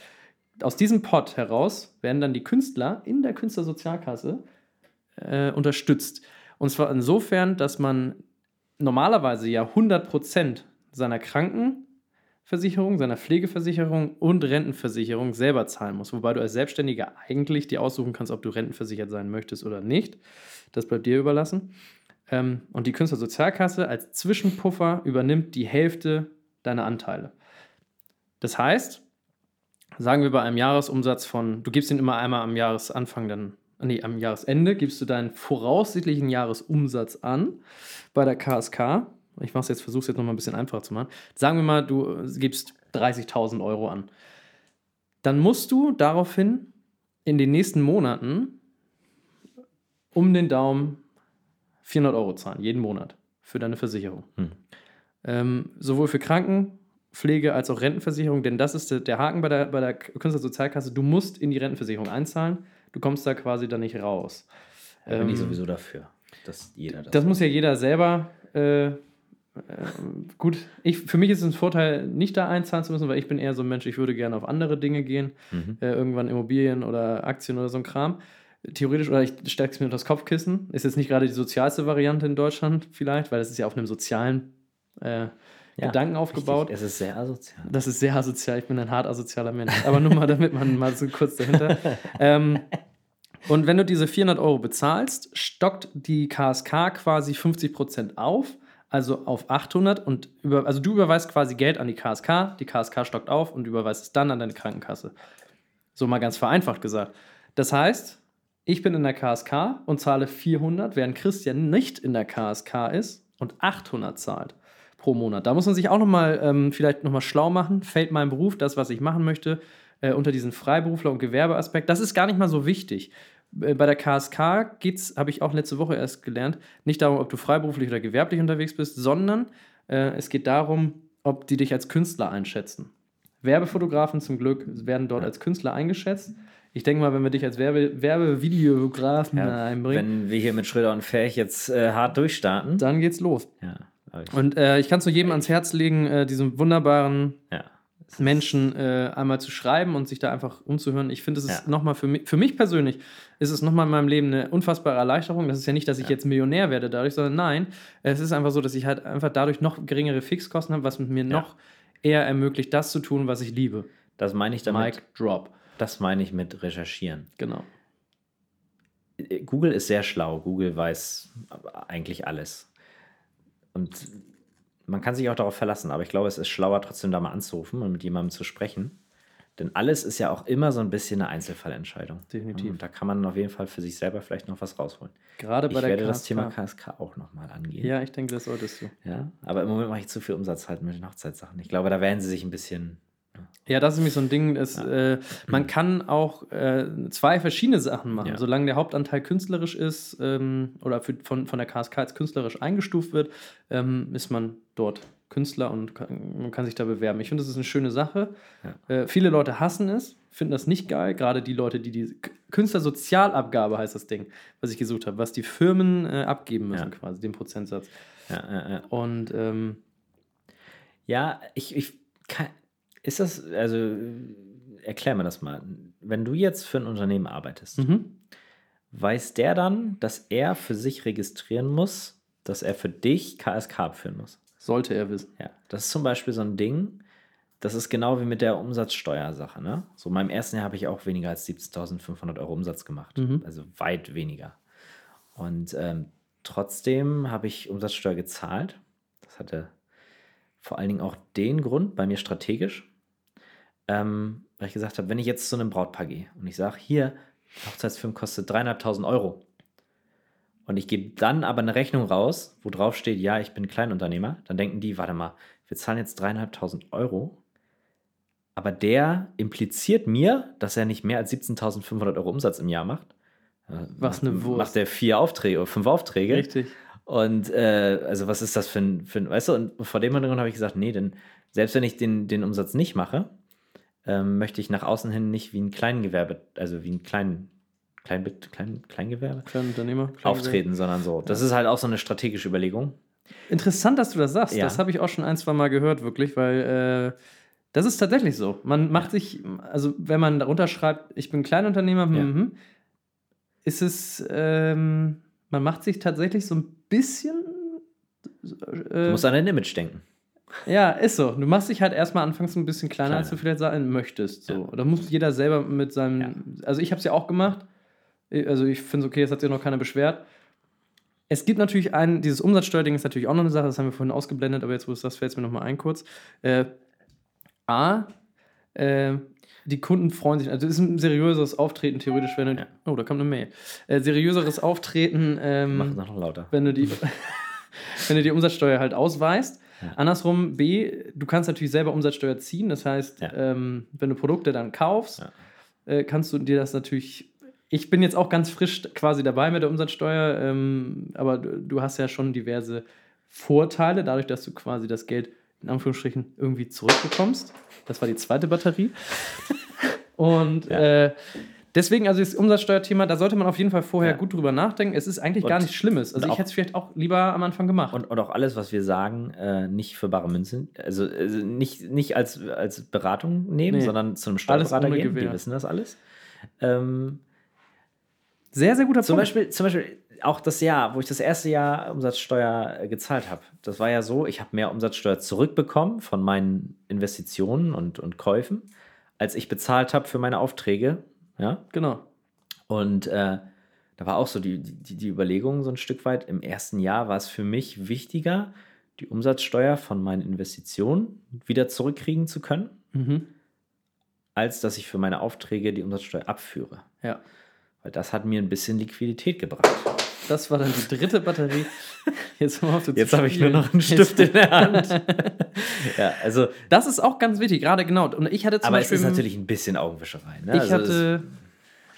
aus diesem Pot heraus werden dann die Künstler in der Künstlersozialkasse äh, unterstützt. Und zwar insofern, dass man normalerweise ja 100% seiner Krankenversicherung, seiner Pflegeversicherung und Rentenversicherung selber zahlen muss. Wobei du als Selbstständiger eigentlich dir aussuchen kannst, ob du rentenversichert sein möchtest oder nicht. Das bleibt dir überlassen. Ähm, und die Künstlersozialkasse als Zwischenpuffer übernimmt die Hälfte deiner Anteile. Das heißt, sagen wir bei einem Jahresumsatz von, du gibst ihn immer einmal am Jahresanfang dann, nee, am Jahresende gibst du deinen voraussichtlichen Jahresumsatz an bei der KSK. Ich mache es jetzt, versuche es jetzt nochmal ein bisschen einfacher zu machen. Sagen wir mal, du gibst 30.000 Euro an. Dann musst du daraufhin in den nächsten Monaten um den Daumen 400 Euro zahlen, jeden Monat für deine Versicherung. Hm. Ähm, sowohl für Kranken, Pflege als auch Rentenversicherung, denn das ist der, Haken bei der, bei der Künstlersozialkasse. Du musst in die Rentenversicherung einzahlen, du kommst da quasi dann nicht raus. Da bin ich Ähm, sowieso dafür, dass jeder das. Das muss ja jeder selber. Äh, äh, gut, ich, für mich ist es ein Vorteil, nicht da einzahlen zu müssen, weil ich bin eher so ein Mensch, ich würde gerne auf andere Dinge gehen. Mhm. Äh, irgendwann Immobilien oder Aktien oder so ein Kram. Theoretisch, oder ich stecke es mir unter das Kopfkissen. Ist jetzt nicht gerade die sozialste Variante in Deutschland, vielleicht, weil das ist ja auf einem sozialen äh, Ja, Gedanken aufgebaut. Richtig, es ist sehr asozial. Das ist sehr asozial. Ich bin ein hart asozialer Mensch. Aber nur mal, damit man mal so kurz dahinter. *laughs* ähm, und wenn du diese 400 Euro bezahlst, stockt die KSK quasi 50% auf, also auf 800. Und über, also du überweist quasi Geld an die KSK, die KSK stockt auf und überweist es dann an deine Krankenkasse. So mal ganz vereinfacht gesagt. Das heißt, ich bin in der KSK und zahle 400, während Christian nicht in der KSK ist und 800 zahlt pro Monat. Da muss man sich auch nochmal ähm, vielleicht nochmal schlau machen. Fällt mein Beruf, das, was ich machen möchte, äh, unter diesen Freiberufler- und Gewerbeaspekt? Das ist gar nicht mal so wichtig. Äh, Bei der KSK geht es, habe ich auch letzte Woche erst gelernt, nicht darum, ob du freiberuflich oder gewerblich unterwegs bist, sondern äh, es geht darum, ob die dich als Künstler einschätzen. Werbefotografen zum Glück werden dort als Künstler eingeschätzt. Ich denke mal, wenn wir dich als Werbe Werbevideografen Ja, einbringen, wenn wir hier mit Schröder und Ferch jetzt äh, hart durchstarten. dann geht's los. Ja, ich, Und äh, ich kann es nur jedem ans Herz legen, äh, diesen wunderbaren ja. Menschen äh, einmal zu schreiben und sich da einfach umzuhören. Ich finde, es ist Ja. nochmal für mich, für mich persönlich, ist es nochmal in meinem Leben eine unfassbare Erleichterung. Das ist ja nicht, dass ich jetzt Millionär werde dadurch, sondern nein, es ist einfach so, dass ich halt einfach dadurch noch geringere Fixkosten habe, was mit mir noch eher ermöglicht, das zu tun, was ich liebe. Das meine ich damit. Mic drop. Das meine ich mit recherchieren. Genau. Google ist sehr schlau. Google weiß eigentlich alles. Und man kann sich auch darauf verlassen, aber ich glaube, es ist schlauer, trotzdem da mal anzurufen und mit jemandem zu sprechen. Denn alles ist ja auch immer so ein bisschen eine Einzelfallentscheidung. Definitiv. Und da kann man auf jeden Fall für sich selber vielleicht noch was rausholen. Gerade bei Ich der werde das KSK. Thema KSK auch nochmal angehen. Ja, ich denke, das solltest du. Ja, aber im Moment mache ich zu viel Umsatz halt mit den Hochzeitssachen. Ich glaube, da werden sie sich ein bisschen. Ja, das ist nämlich so ein Ding, das, äh, man kann auch äh, zwei verschiedene Sachen machen. Ja. Solange der Hauptanteil künstlerisch ist ähm, oder für, von, von der KSK als künstlerisch eingestuft wird, ähm, ist man dort Künstler und kann, man kann sich da bewerben. Ich finde, das ist eine schöne Sache. Äh, viele Leute hassen es, finden das nicht geil. Gerade die Leute, die die Künstlersozialabgabe heißt das Ding, was ich gesucht habe, was die Firmen äh, abgeben müssen, Ja. quasi, den Prozentsatz. Ja, ja, ja. Und ähm, Ja, ich, ich kann, ist das, also erklär mir das mal. Wenn du jetzt für ein Unternehmen arbeitest, mhm. weiß der dann, dass er für sich registrieren muss, dass er für dich KSK abführen muss? Sollte er wissen. Ja, das ist zum Beispiel so ein Ding, das ist genau wie mit der Umsatzsteuersache. Ne? So in meinem ersten Jahr habe ich auch weniger als 17.500 Euro Umsatz gemacht. Mhm. Also weit weniger. Und ähm, trotzdem habe ich Umsatzsteuer gezahlt. Das hatte vor allen Dingen auch den Grund, bei mir strategisch, ähm, weil ich gesagt habe, wenn ich jetzt zu einem Brautpaar gehe und ich sage, hier, Hochzeitsfilm kostet 3.500 Euro und ich gebe dann aber eine Rechnung raus, wo drauf steht, ja, ich bin Kleinunternehmer, dann denken die, warte mal, wir zahlen jetzt 3.500 Euro, aber der impliziert mir, dass er nicht mehr als 17.500 Euro Umsatz im Jahr macht. Äh, Was macht, eine Wurst. Macht er vier Aufträge oder fünf Aufträge. Richtig. Und äh, also was ist das für ein, für ein, weißt du, und vor dem Hintergrund habe ich gesagt, nee, denn selbst wenn ich den, den Umsatz nicht mache, ähm, möchte ich nach außen hin nicht wie ein Kleingewerbe, also wie ein klein, klein, klein, Kleingewerbe Kleinunternehmer. Kleingewerbe. auftreten, sondern so. Das ist halt auch so eine strategische Überlegung. Interessant, dass du das sagst. Ja. Das habe ich auch schon ein, zwei Mal gehört, wirklich, weil äh, das ist tatsächlich so. Man macht sich, also wenn man darunter schreibt, ich bin Kleinunternehmer, Ja. mhm, ist es, ähm, man macht sich tatsächlich so ein bisschen. Du Äh, musst an dein Image denken. ja, ist so. Du machst dich halt erstmal anfangs ein bisschen kleiner, als du Kleiner. vielleicht sein möchtest. So. Ja. Da muss jeder selber mit seinem. Also ich habe es ja auch gemacht. Also ich finde es okay, es hat sich noch keiner beschwert. Es gibt natürlich ein, dieses Umsatzsteuerding ist natürlich auch noch eine Sache, das haben wir vorhin ausgeblendet, aber jetzt, wo du das fällt es mir nochmal ein kurz. Äh, A, äh, die Kunden freuen sich, also es ist ein seriöseres Auftreten, theoretisch, wenn du. Ja. Oh, da kommt eine Mail. Äh, seriöseres Auftreten, ähm, Mach es noch lauter. wenn du die, *laughs* wenn du die Umsatzsteuer halt ausweist. Ja. Andersrum, B, du kannst natürlich selber Umsatzsteuer ziehen. Das heißt, Ja. ähm, wenn du Produkte dann kaufst, äh, kannst du dir das natürlich. Ich bin jetzt auch ganz frisch quasi dabei mit der Umsatzsteuer, ähm, aber du, du hast ja schon diverse Vorteile, dadurch, dass du quasi das Geld in Anführungsstrichen irgendwie zurückbekommst. Das war die zweite Batterie. Und ja. äh, deswegen, also das Umsatzsteuerthema, da sollte man auf jeden Fall vorher ja. gut drüber nachdenken. Es ist eigentlich und, gar nichts Schlimmes. Also ich hätte es vielleicht auch lieber am Anfang gemacht. Und, und auch alles, was wir sagen, äh, nicht für bare Münzen. Also, also, nicht, nicht als, als Beratung nehmen, nee. sondern zu einem Steuerberater gehen. Gewähr. Die wissen das alles. Ähm, sehr, sehr guter zum Punkt. Beispiel, zum Beispiel auch das Jahr, wo ich das erste Jahr Umsatzsteuer äh, gezahlt habe. Das war ja so, ich habe mehr Umsatzsteuer zurückbekommen von meinen Investitionen und, und Käufen, als ich bezahlt habe für meine Aufträge. Ja, genau. Und äh, da war auch so die, die, die Überlegung so ein Stück weit. Im ersten Jahr war es für mich wichtiger, die Umsatzsteuer von meinen Investitionen wieder zurückkriegen zu können, mhm. als dass ich für meine Aufträge die Umsatzsteuer abführe. Ja. Weil das hat mir ein bisschen Liquidität gebracht. Das war dann die dritte Batterie. *laughs* Jetzt, Jetzt habe ich nur noch einen Stift in der Hand. *laughs* ja, also das ist auch ganz wichtig, gerade genau. Und ich hatte zum aber Beispiel, es ist natürlich ein bisschen Augenwischerei. Ne? Ich also hatte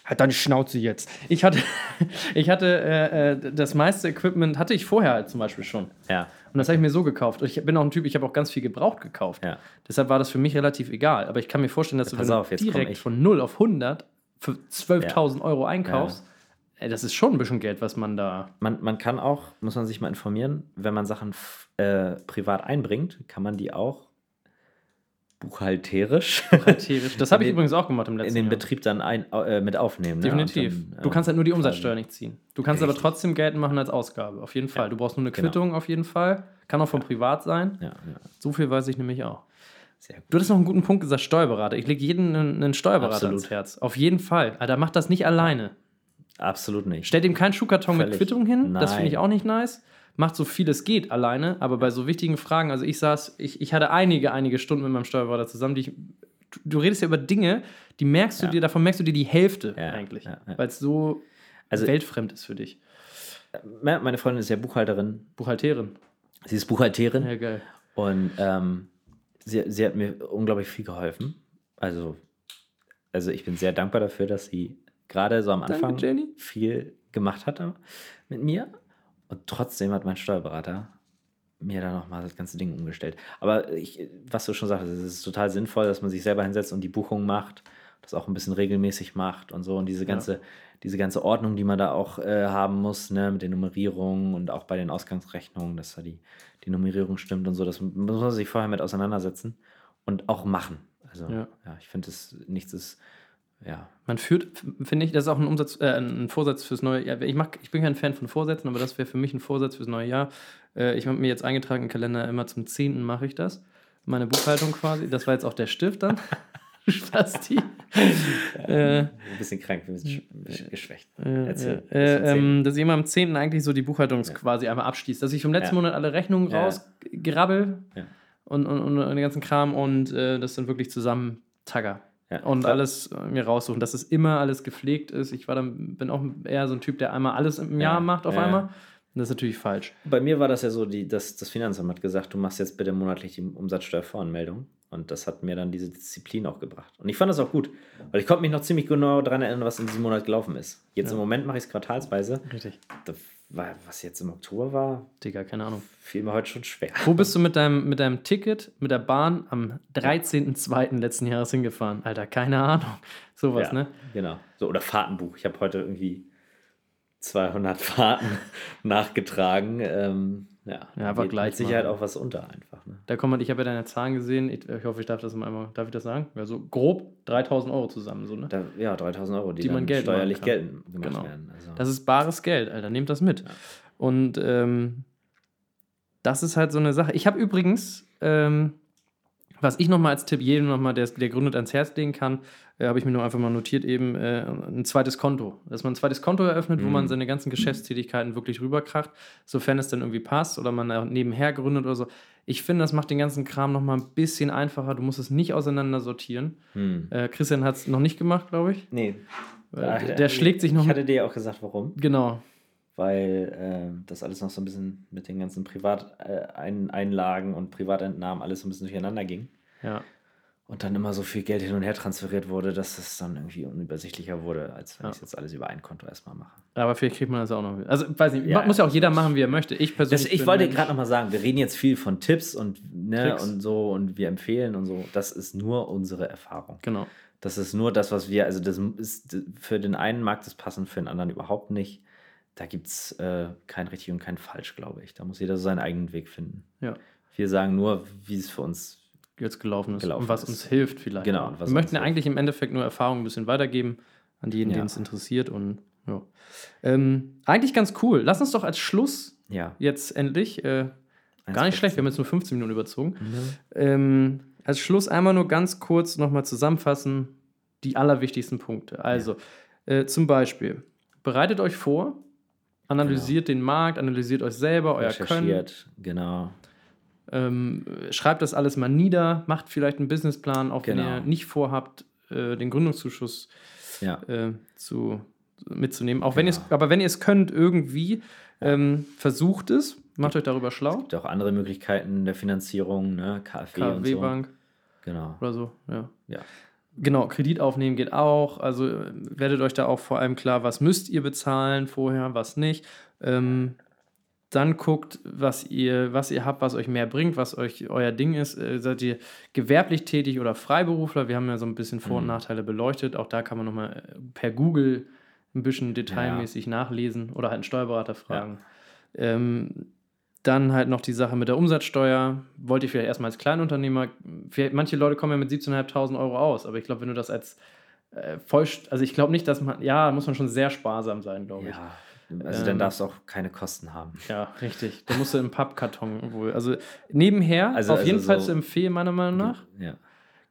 Halt deine Schnauze jetzt. Ich hatte, *laughs* ich hatte äh, äh, das meiste Equipment hatte ich vorher halt zum Beispiel schon. Ja. Und das habe ich mir so gekauft. Und ich bin auch ein Typ, ich habe auch ganz viel gebraucht gekauft. Ja. Deshalb war das für mich relativ egal. Aber ich kann mir vorstellen, dass ja, du, wenn auf, du direkt von 0 auf 100 für 12.000 ja. Euro einkaufst, ja. das ist schon ein bisschen Geld, was man da. Man, man kann auch, muss man sich mal informieren, wenn man Sachen äh, privat einbringt, kann man die auch buchhalterisch. Buchhalterisch. Das *laughs* habe ich übrigens auch gemacht im letzten Jahr. In den Jahr. Betrieb dann ein, äh, mit aufnehmen. Ne? Definitiv. Ne? Dann, du kannst halt nur die Umsatzsteuer nicht ziehen. Du kannst Richtig. aber trotzdem geltend machen als Ausgabe. Auf jeden Fall. Ja. Du brauchst nur eine genau. Quittung genau. auf jeden Fall. Kann auch von privat sein. Ja, ja. So viel weiß ich nämlich auch. Du hattest noch einen guten Punkt gesagt, Steuerberater. Ich lege jeden einen Steuerberater Absolut. ins Herz. Auf jeden Fall. Alter, mach das nicht alleine. Absolut nicht. Stellt ihm keinen Schuhkarton Völlig. mit Quittung hin. Nein. Das finde ich auch nicht nice. Macht so viel es geht alleine. Aber bei so wichtigen Fragen, also ich saß, ich, ich hatte einige, einige Stunden mit meinem Steuerberater zusammen, die ich, du, du redest ja über Dinge, die merkst du ja. dir, davon merkst du dir die Hälfte ja, eigentlich. Ja, Weil es so also, weltfremd ist für dich. Meine Freundin ist ja Buchhalterin. Buchhalterin. Sie ist Buchhalterin. Ja, geil. Und ähm, sie, sie hat mir unglaublich viel geholfen. Also, also ich bin sehr dankbar dafür, dass sie gerade so am Anfang Danke, viel gemacht hat mit mir. Und trotzdem hat mein Steuerberater mir dann nochmal das ganze Ding umgestellt. Aber ich, was du schon sagst, es ist total sinnvoll, dass man sich selber hinsetzt und die Buchung macht, das auch ein bisschen regelmäßig macht und so. Und diese ganze, ja. diese ganze Ordnung, die man da auch äh, haben muss, ne, mit den Nummerierungen und auch bei den Ausgangsrechnungen, dass da die, die Nummerierung stimmt und so, das muss man sich vorher mit auseinandersetzen und auch machen. Also, ja, ja ich finde, nichts ist ja. Man führt, finde ich, das ist auch ein, Umsatz, äh, ein Vorsatz fürs neue Jahr. Ich, mag, ich bin kein Fan von Vorsätzen, aber das wäre für mich ein Vorsatz fürs neue Jahr. Äh, ich habe mir jetzt eingetragen im Kalender, immer zum 10. mache ich das. Meine Buchhaltung quasi. Das war jetzt auch der Stift dann. *laughs* Spasti. *laughs* ja, äh, ein bisschen krank, ein bisschen geschwächt. Äh, Erzähl, äh, ähm, dass ich immer am 10. eigentlich so die Buchhaltung ja. quasi einmal abschließt. Dass ich vom letzten ja. Monat alle Rechnungen rausgrabbel und, und, und, den ganzen Kram und äh, das dann wirklich zusammen tagger. Und klar. alles äh, mir raussuchen, dass es immer alles gepflegt ist. Ich war dann, bin auch eher so ein Typ, der einmal alles im Jahr ja, macht auf einmal. Das ist natürlich falsch. Bei mir war das ja so, die, das, das Finanzamt hat gesagt, du machst jetzt bitte monatlich die Umsatzsteuervoranmeldung. Und das hat mir dann diese Disziplin auch gebracht. Und ich fand das auch gut, weil ich konnte mich noch ziemlich genau daran erinnern, was in diesem Monat gelaufen ist. Jetzt im Moment mache ich es quartalsweise. Richtig. Da was jetzt im Oktober war, Digga, keine Ahnung. Fiel mir heute schon schwer. Wo bist du mit deinem, mit deinem Ticket, mit der Bahn am 13.02. letzten Jahres hingefahren? Alter, keine Ahnung. *laughs* Sowas, ja, ne? Genau. So, oder Fahrtenbuch. Ich habe heute irgendwie 200 Fahrten *laughs* nachgetragen. Ähm, ja, ja aber gleich. Mit Sicherheit auch was unter einfach. Ne? Da kommt man, ich habe ja deine Zahlen gesehen. Ich, ich, hoffe, ich darf das einmal, darf ich das sagen? Ja, so grob 3000 Euro zusammen, so, ne? Da, ja, 3000 Euro, die, die man Geld steuerlich geltend gemacht genau. werden. Also. Das ist bares Geld, Alter. Nehmt das mit. Ja. Und ähm, das ist halt so eine Sache. Ich habe übrigens, ähm, was ich nochmal als Tipp jedem nochmal, der, der gründet, ans Herz legen kann, äh, habe ich mir nur einfach mal notiert, eben äh, ein zweites Konto. Dass man ein zweites Konto eröffnet, mhm. wo man mhm. seine ganzen Geschäftstätigkeiten wirklich rüberkracht, sofern es dann irgendwie passt oder man nebenher gründet oder so. Ich finde, das macht den ganzen Kram nochmal ein bisschen einfacher. Du musst es nicht auseinander sortieren. Mhm. Äh, Christian hat es noch nicht gemacht, glaube ich. Nee. Ach, der, der schlägt sich noch. Ich hatte dir ja auch gesagt, warum. Genau weil äh, das alles noch so ein bisschen mit den ganzen Privateinlagen äh, und Privatentnahmen alles so ein bisschen durcheinander ging. Ja. und dann immer so viel Geld hin und her transferiert wurde, dass es dann irgendwie unübersichtlicher wurde, als wenn Ja. ich jetzt alles über ein Konto erstmal mache. Aber vielleicht kriegt man das auch noch. Also, weiß nicht, Ja, muss ja auch jeder machen, wie er möchte. Ich persönlich. Das, ich wollte gerade nochmal sagen, wir reden jetzt viel von Tipps und, ne, Tricks. und so und wir empfehlen und so. Das ist nur unsere Erfahrung. Genau. Das ist nur das, was wir, also das ist für den einen mag das passen, für den anderen überhaupt nicht. Da gibt es äh, kein richtig und kein falsch, glaube ich. Da muss jeder so seinen eigenen Weg finden. Ja. Wir sagen nur, wie es für uns Jetzt gelaufen ist. Gelaufen und was ist. uns hilft, vielleicht. Genau, Wir möchten ja hilft. eigentlich im Endeffekt nur Erfahrungen ein bisschen weitergeben an diejenigen, Ja. denen es interessiert. Und ja. Ähm, eigentlich ganz cool. Lass uns doch als Schluss ja. jetzt endlich. Äh, gar nicht schlecht, wir haben jetzt nur 15 Minuten überzogen. Mhm. Ähm, als Schluss einmal nur ganz kurz nochmal zusammenfassen, die allerwichtigsten Punkte. Also, äh, zum Beispiel, bereitet euch vor, analysiert den Markt, analysiert euch selber, euer Können, genau. ähm, schreibt das alles mal nieder, macht vielleicht einen Businessplan, auch wenn Genau. ihr nicht vorhabt, äh, den Gründungszuschuss Ja. äh, zu, mitzunehmen. Auch wenn ihr es, Genau. aber wenn ihr es könnt, irgendwie, ähm, versucht es, macht euch darüber schlau. gibt auch andere Möglichkeiten der Finanzierung, ne? KfW, und so. KfW-Bank. Genau. oder so, ja. Ja. Genau, Kredit aufnehmen geht auch. Also äh, werdet euch da auch vor allem klar, was müsst ihr bezahlen vorher, was nicht. Ähm, dann guckt, was ihr, was ihr habt, was euch mehr bringt, was euch euer Ding ist. Äh, seid ihr gewerblich tätig oder Freiberufler? Wir haben ja so ein bisschen Vor- und Mhm. Nachteile beleuchtet. Auch da kann man nochmal per Google ein bisschen detailmäßig nachlesen oder halt einen Steuerberater fragen. Ähm, dann halt noch die Sache mit der Umsatzsteuer. Wollt ihr vielleicht erstmal als Kleinunternehmer, vielleicht, manche Leute kommen ja mit 17.500 Euro aus, aber ich glaube, wenn du das als äh, voll, also ich glaube nicht, dass man, ja, muss man schon sehr sparsam sein, glaube ich. Ja. Also Ähm, dann darfst du auch keine Kosten haben. Ja, richtig. Da musst du im Pappkarton wohl. Also nebenher, Also- auf jeden also Fall so- zu empfehlen, meiner Meinung nach. Ja.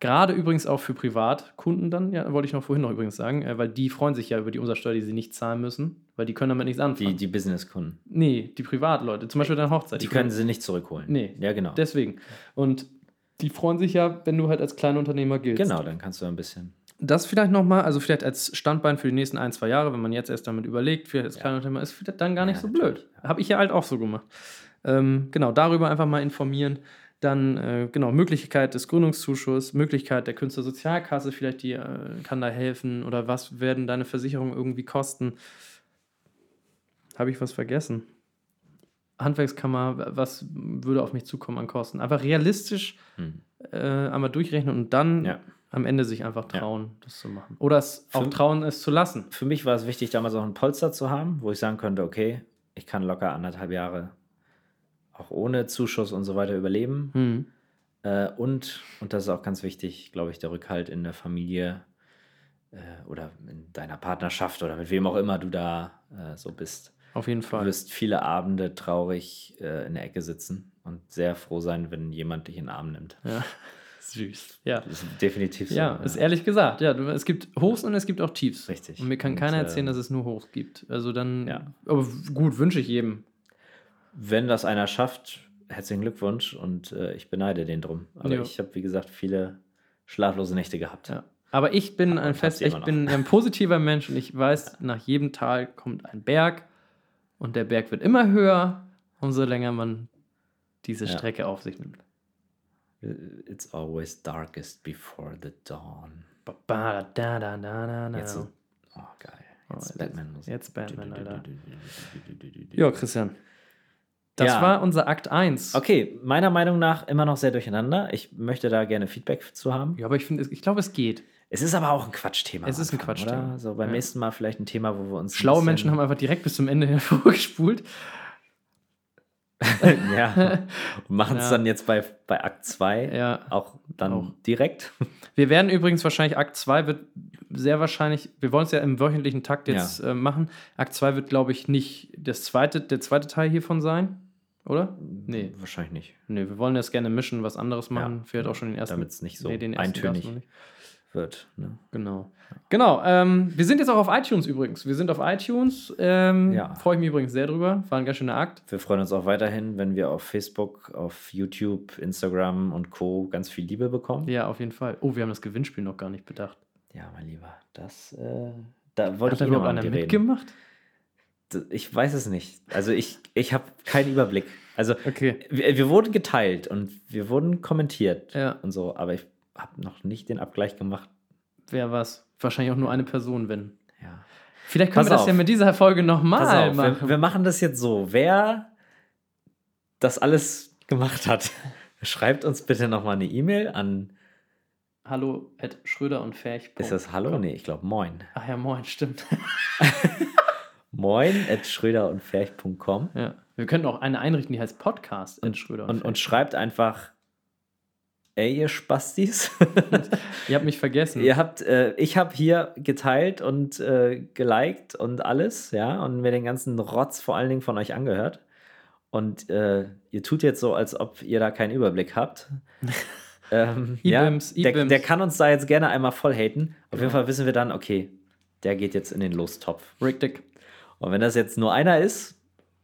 Gerade übrigens auch für Privatkunden dann, ja, wollte ich noch vorhin noch übrigens sagen, äh, weil die freuen sich ja über die Umsatzsteuer, die sie nicht zahlen müssen, weil die können damit nichts anfangen. Die, die Businesskunden. nee, die Privatleute, zum Beispiel deine Hochzeit. Die können sie nicht zurückholen. Nee. Ja, genau. Deswegen. Und die freuen sich ja, wenn du halt als Kleinunternehmer giltst. Genau, dann kannst du ein bisschen. Das vielleicht nochmal, also vielleicht als Standbein für die nächsten ein, zwei Jahre, wenn man jetzt erst damit überlegt, vielleicht als Kleinunternehmer, ist vielleicht dann gar nicht Ja, so blöd. Habe ich ja halt auch so gemacht. Ähm, genau, darüber einfach mal informieren. Dann, äh, genau, Möglichkeit des Gründungszuschusses, Möglichkeit der Künstlersozialkasse, vielleicht die äh, kann da helfen oder was werden deine Versicherungen irgendwie kosten. Habe ich was vergessen? Handwerkskammer, was würde auf mich zukommen an Kosten? Einfach realistisch Hm. äh, einmal durchrechnen und dann Ja. am Ende sich einfach Ja. trauen, das zu machen. Oder es auch Für- trauen, es zu lassen. Für mich war es wichtig, damals auch ein Polster zu haben, wo ich sagen könnte, okay, ich kann locker anderthalb Jahre auch ohne Zuschuss und so weiter überleben. Hm. Äh, und, und das ist auch ganz wichtig, glaube ich, der Rückhalt in der Familie äh, oder in deiner Partnerschaft oder mit wem auch immer du da äh, so bist. Auf jeden Du Fall. wirst viele Abende traurig äh, in der Ecke sitzen und sehr froh sein, wenn jemand dich in den Arm nimmt. Ja. *laughs* Süß. Ja. Das ist definitiv so. Ja, ist ehrlich gesagt. Ja, du- es gibt Hochs und es gibt auch Tiefs. Richtig. Und mir kann Und, keiner äh, erzählen, dass es nur Hochs gibt. Also dann, Ja. aber gut, wünsche ich jedem. Wenn das einer schafft, herzlichen Glückwunsch und äh, ich beneide den drum. Aber Ja. ich habe, wie gesagt, viele schlaflose Nächte gehabt. Ja. Aber ich bin ein fest, ich bin ein positiver Mensch und ich weiß, nach jedem Tal kommt ein Berg und der Berg wird immer höher, umso länger man diese Ja. Strecke auf sich nimmt. It's always darkest before the dawn. Ba, ba, da, da, da, da. Jetzt oh geil. Jetzt jetzt- Batman-Musik. jetzt Batman, Alter. Ja, Christian. Das Ja. war unser Akt 1. Okay, meiner Meinung nach immer noch sehr durcheinander. Ich möchte da gerne Feedback zu haben. Ja, aber ich finde, ich glaube, es geht. Es ist aber auch ein Quatschthema. Es ist ein Quatschthema. Oder? So beim Ja. nächsten Mal vielleicht ein Thema, wo wir uns. Schlaue Menschen haben einfach direkt bis zum Ende *laughs* hervorgespult. *laughs* ja. *laughs* Und machen es Ja. dann jetzt bei, bei Akt 2 Ja. auch dann Auch. direkt. Wir werden übrigens wahrscheinlich, Akt 2 wird sehr wahrscheinlich, wir wollen es ja im wöchentlichen Takt jetzt äh, machen. Akt 2 wird, glaube ich, nicht das zweite, der zweite Teil hiervon sein, oder? Nee. Wahrscheinlich nicht. Nee, wir wollen das gerne mischen, was anderes machen. Ja, Vielleicht auch schon den ersten. Damit es nicht so nee, den eintönig nicht. wird. Ne? Genau. Genau. Ähm, wir sind jetzt auch auf iTunes übrigens. Wir sind auf iTunes. Ähm, Ja. Freue ich mich übrigens sehr drüber. War ein ganz schöner Akt. Wir freuen uns auch weiterhin, wenn wir auf Facebook, auf YouTube, Instagram und Co. ganz viel Liebe bekommen. Ja, auf jeden Fall. Oh, wir haben das Gewinnspiel noch gar nicht bedacht. Ja, mein Lieber, das äh, da wollte Hat da ich eh noch überhaupt einer mit dir reden. Ich weiß es nicht. Also ich, ich habe keinen Überblick. Also Okay. wir, wir wurden geteilt und wir wurden kommentiert Ja. und so, aber ich habe noch nicht den Abgleich gemacht. Wer was? Wahrscheinlich auch nur eine Person, wenn. Ja. Vielleicht können Pass wir das auf. ja mit dieser Folge nochmal machen. wir, wir machen das jetzt so. Wer das alles gemacht hat, *laughs* schreibt uns bitte nochmal eine E-Mail an. Hallo at Schröder und Ferch. Ist das Hallo? Nee, ich glaube Moin. Ach ja, moin, stimmt. *laughs* Moin at schröder und ferch.com ja. Wir könnten auch eine einrichten, die heißt Podcast at Schröder und, und schreibt einfach, ey, ihr Spastis. Ihr habt mich vergessen. ihr habt, äh, ich habe hier geteilt und äh, geliked und alles, ja, und mir den ganzen Rotz vor allen Dingen von euch angehört. Und äh, ihr tut jetzt so, als ob ihr da keinen Überblick habt. *laughs* ähm, ja, E-Bims, der, der kann uns da jetzt gerne einmal voll haten. Auf jeden Fall wissen wir dann, okay, der geht jetzt in den Lostopf. Richtig. Und wenn das jetzt nur einer ist,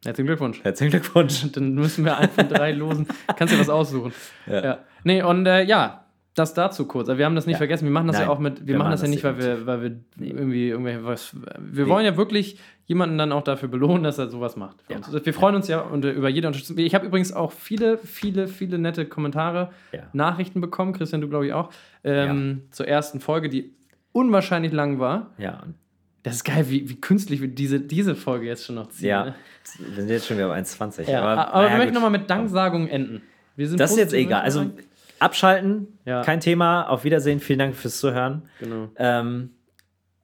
Herzlichen Glückwunsch. herzlichen Glückwunsch. *laughs* Dann müssen wir einen von drei losen. Kannst dir was aussuchen. Ja. Ja. Nee, und äh, ja, das dazu kurz. Also wir haben das nicht Ja. vergessen. Wir machen das Nein, ja auch mit, wir, machen das ja nicht, weil wir, weil wir irgendwie irgendwelche was. Wir Nee. wollen ja wirklich jemanden dann auch dafür belohnen, dass er sowas macht. Ja. Wir freuen uns ja und, äh, über jede Unterstützung. Ich habe übrigens auch viele, viele, viele nette Kommentare. Nachrichten bekommen. Christian, du glaube ich auch. Ähm, Zur ersten Folge, die unwahrscheinlich lang war. Ja, und Das ist geil, wie, wie künstlich wir diese, diese Folge jetzt schon noch ziehen. ja, ne? wir sind jetzt schon wieder bei 1,20. Ja, aber, naja, wir möchten nochmal mit Danksagungen enden. Das ist jetzt egal. Also abschalten, Ja. kein Thema. Auf Wiedersehen, vielen Dank fürs Zuhören. genau. Ähm,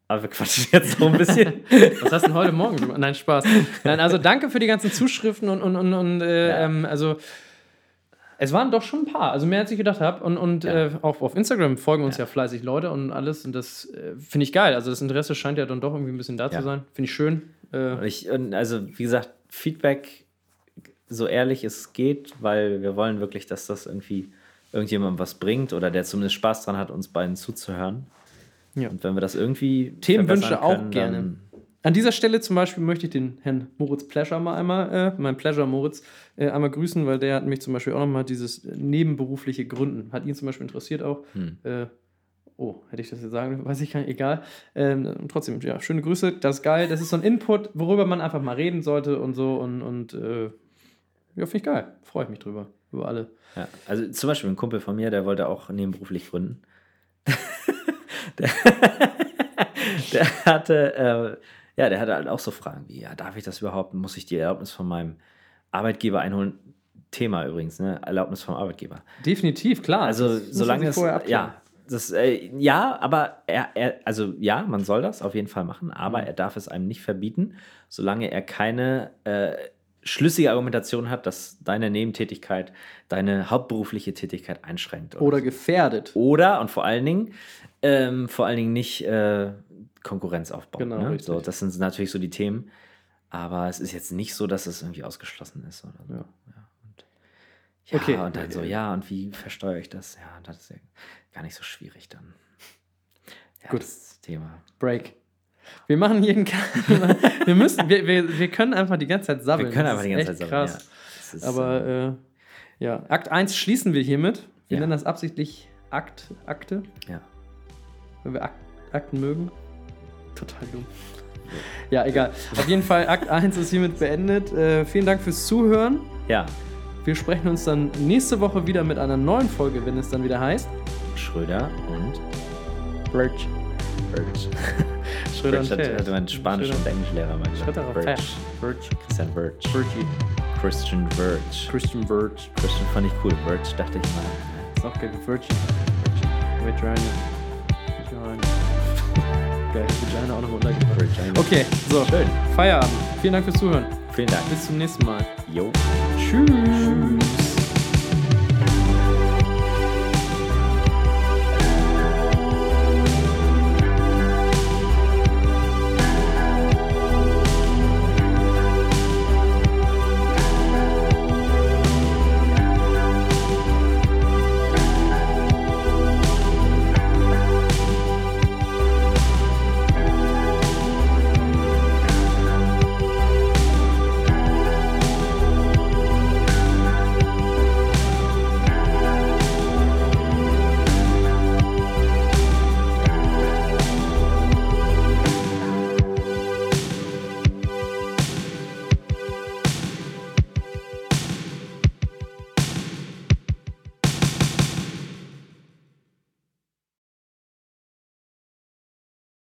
aber wir quatschen *laughs* jetzt so ein bisschen. Was hast du denn heute Morgen gemacht? Nein, Spaß. Nein, also danke für die ganzen Zuschriften und, und, und, und äh, Ja. ähm, also es waren doch schon ein paar, also mehr als ich gedacht habe. Und, und Ja. äh, auch auf Instagram folgen uns ja, fleißig Leute und alles. Und das äh, finde ich geil. Also das Interesse scheint ja dann doch irgendwie ein bisschen da Ja. zu sein. Finde ich schön. Äh, Und ich, und also, wie gesagt, Feedback so ehrlich es geht, weil wir wollen wirklich, dass das irgendwie irgendjemandem was bringt oder der zumindest Spaß dran hat, uns beiden zuzuhören. Ja. Und wenn wir das irgendwie. Themenwünsche verbessern auch können, gerne. An dieser Stelle zum Beispiel möchte ich den Herrn Moritz Pleasure mal einmal, äh, mein Pleasure Moritz, äh, einmal grüßen, weil der hat mich zum Beispiel auch nochmal dieses nebenberufliche Gründen, hat ihn zum Beispiel interessiert auch. Hm. Äh, oh, hätte ich das jetzt sagen, weiß ich gar nicht, egal. Ähm, trotzdem, ja, schöne Grüße, das ist geil. Das ist so ein Input, worüber man einfach mal reden sollte und so und, und äh, ja, finde ich geil. Freue ich mich drüber, über alle. Ja, also zum Beispiel ein Kumpel von mir, der wollte auch nebenberuflich gründen. *laughs* der, *laughs* der hatte, äh, ja, der hatte halt auch so Fragen wie, ja, darf ich das überhaupt? Muss ich die Erlaubnis von meinem Arbeitgeber einholen? Thema übrigens, ne? Erlaubnis vom Arbeitgeber. Definitiv, klar. Also Das solange es, ja, das, äh, ja, aber er, er, also ja, man soll das auf jeden Fall machen, aber Mhm. er darf es einem nicht verbieten, solange er keine äh, schlüssige Argumentation hat, dass deine Nebentätigkeit deine hauptberufliche Tätigkeit einschränkt. Oder gefährdet. oder und vor allen Dingen, ähm, vor allen Dingen nicht äh, Konkurrenz aufbauen. Genau, ne? so, das sind natürlich so die Themen, aber es ist jetzt nicht so, dass es irgendwie ausgeschlossen ist. Oder so. Ja. Und, ja, Okay. und dann so, ja, und wie versteuere ich das? Ja, das ist ja gar nicht so schwierig dann. Ja, Gut. das Thema. Break. Wir machen jeden Ka- *laughs* wir müssen, wir, wir, wir können einfach die ganze Zeit sabbeln. Wir können einfach die ganze Zeit sagen. Krass. Ja, ist, Aber ähm, äh, ja, Akt 1 schließen wir hiermit. Wir Ja. nennen das absichtlich Akt, Akte, ja. wenn wir Ak Akten mögen. Total dumm. Ja, egal. Auf jeden Fall, Akt 1 ist hiermit beendet. Äh, vielen Dank fürs Zuhören. ja, Wir sprechen uns dann nächste Woche wieder mit einer neuen Folge, wenn es dann wieder heißt. Schröder und Birch. Birch. *laughs* Schröder Birch und hat, hatte mein Spanisch- Schröder- und Englischlehrer mal gesagt. Schröder Birch. Birch. Christian Birch. Birchy. Christian Birch. Christian Birch. Christian fand ich cool. Birch dachte ich mal. Ist auch geil. Virgin. Vagina. Vagina. Geil. Vagina auch noch untergebracht. Virginia. Okay, so. Schön. Feierabend. Vielen Dank fürs Zuhören. Vielen Dank. Bis zum nächsten Mal. Jo. Tschüss.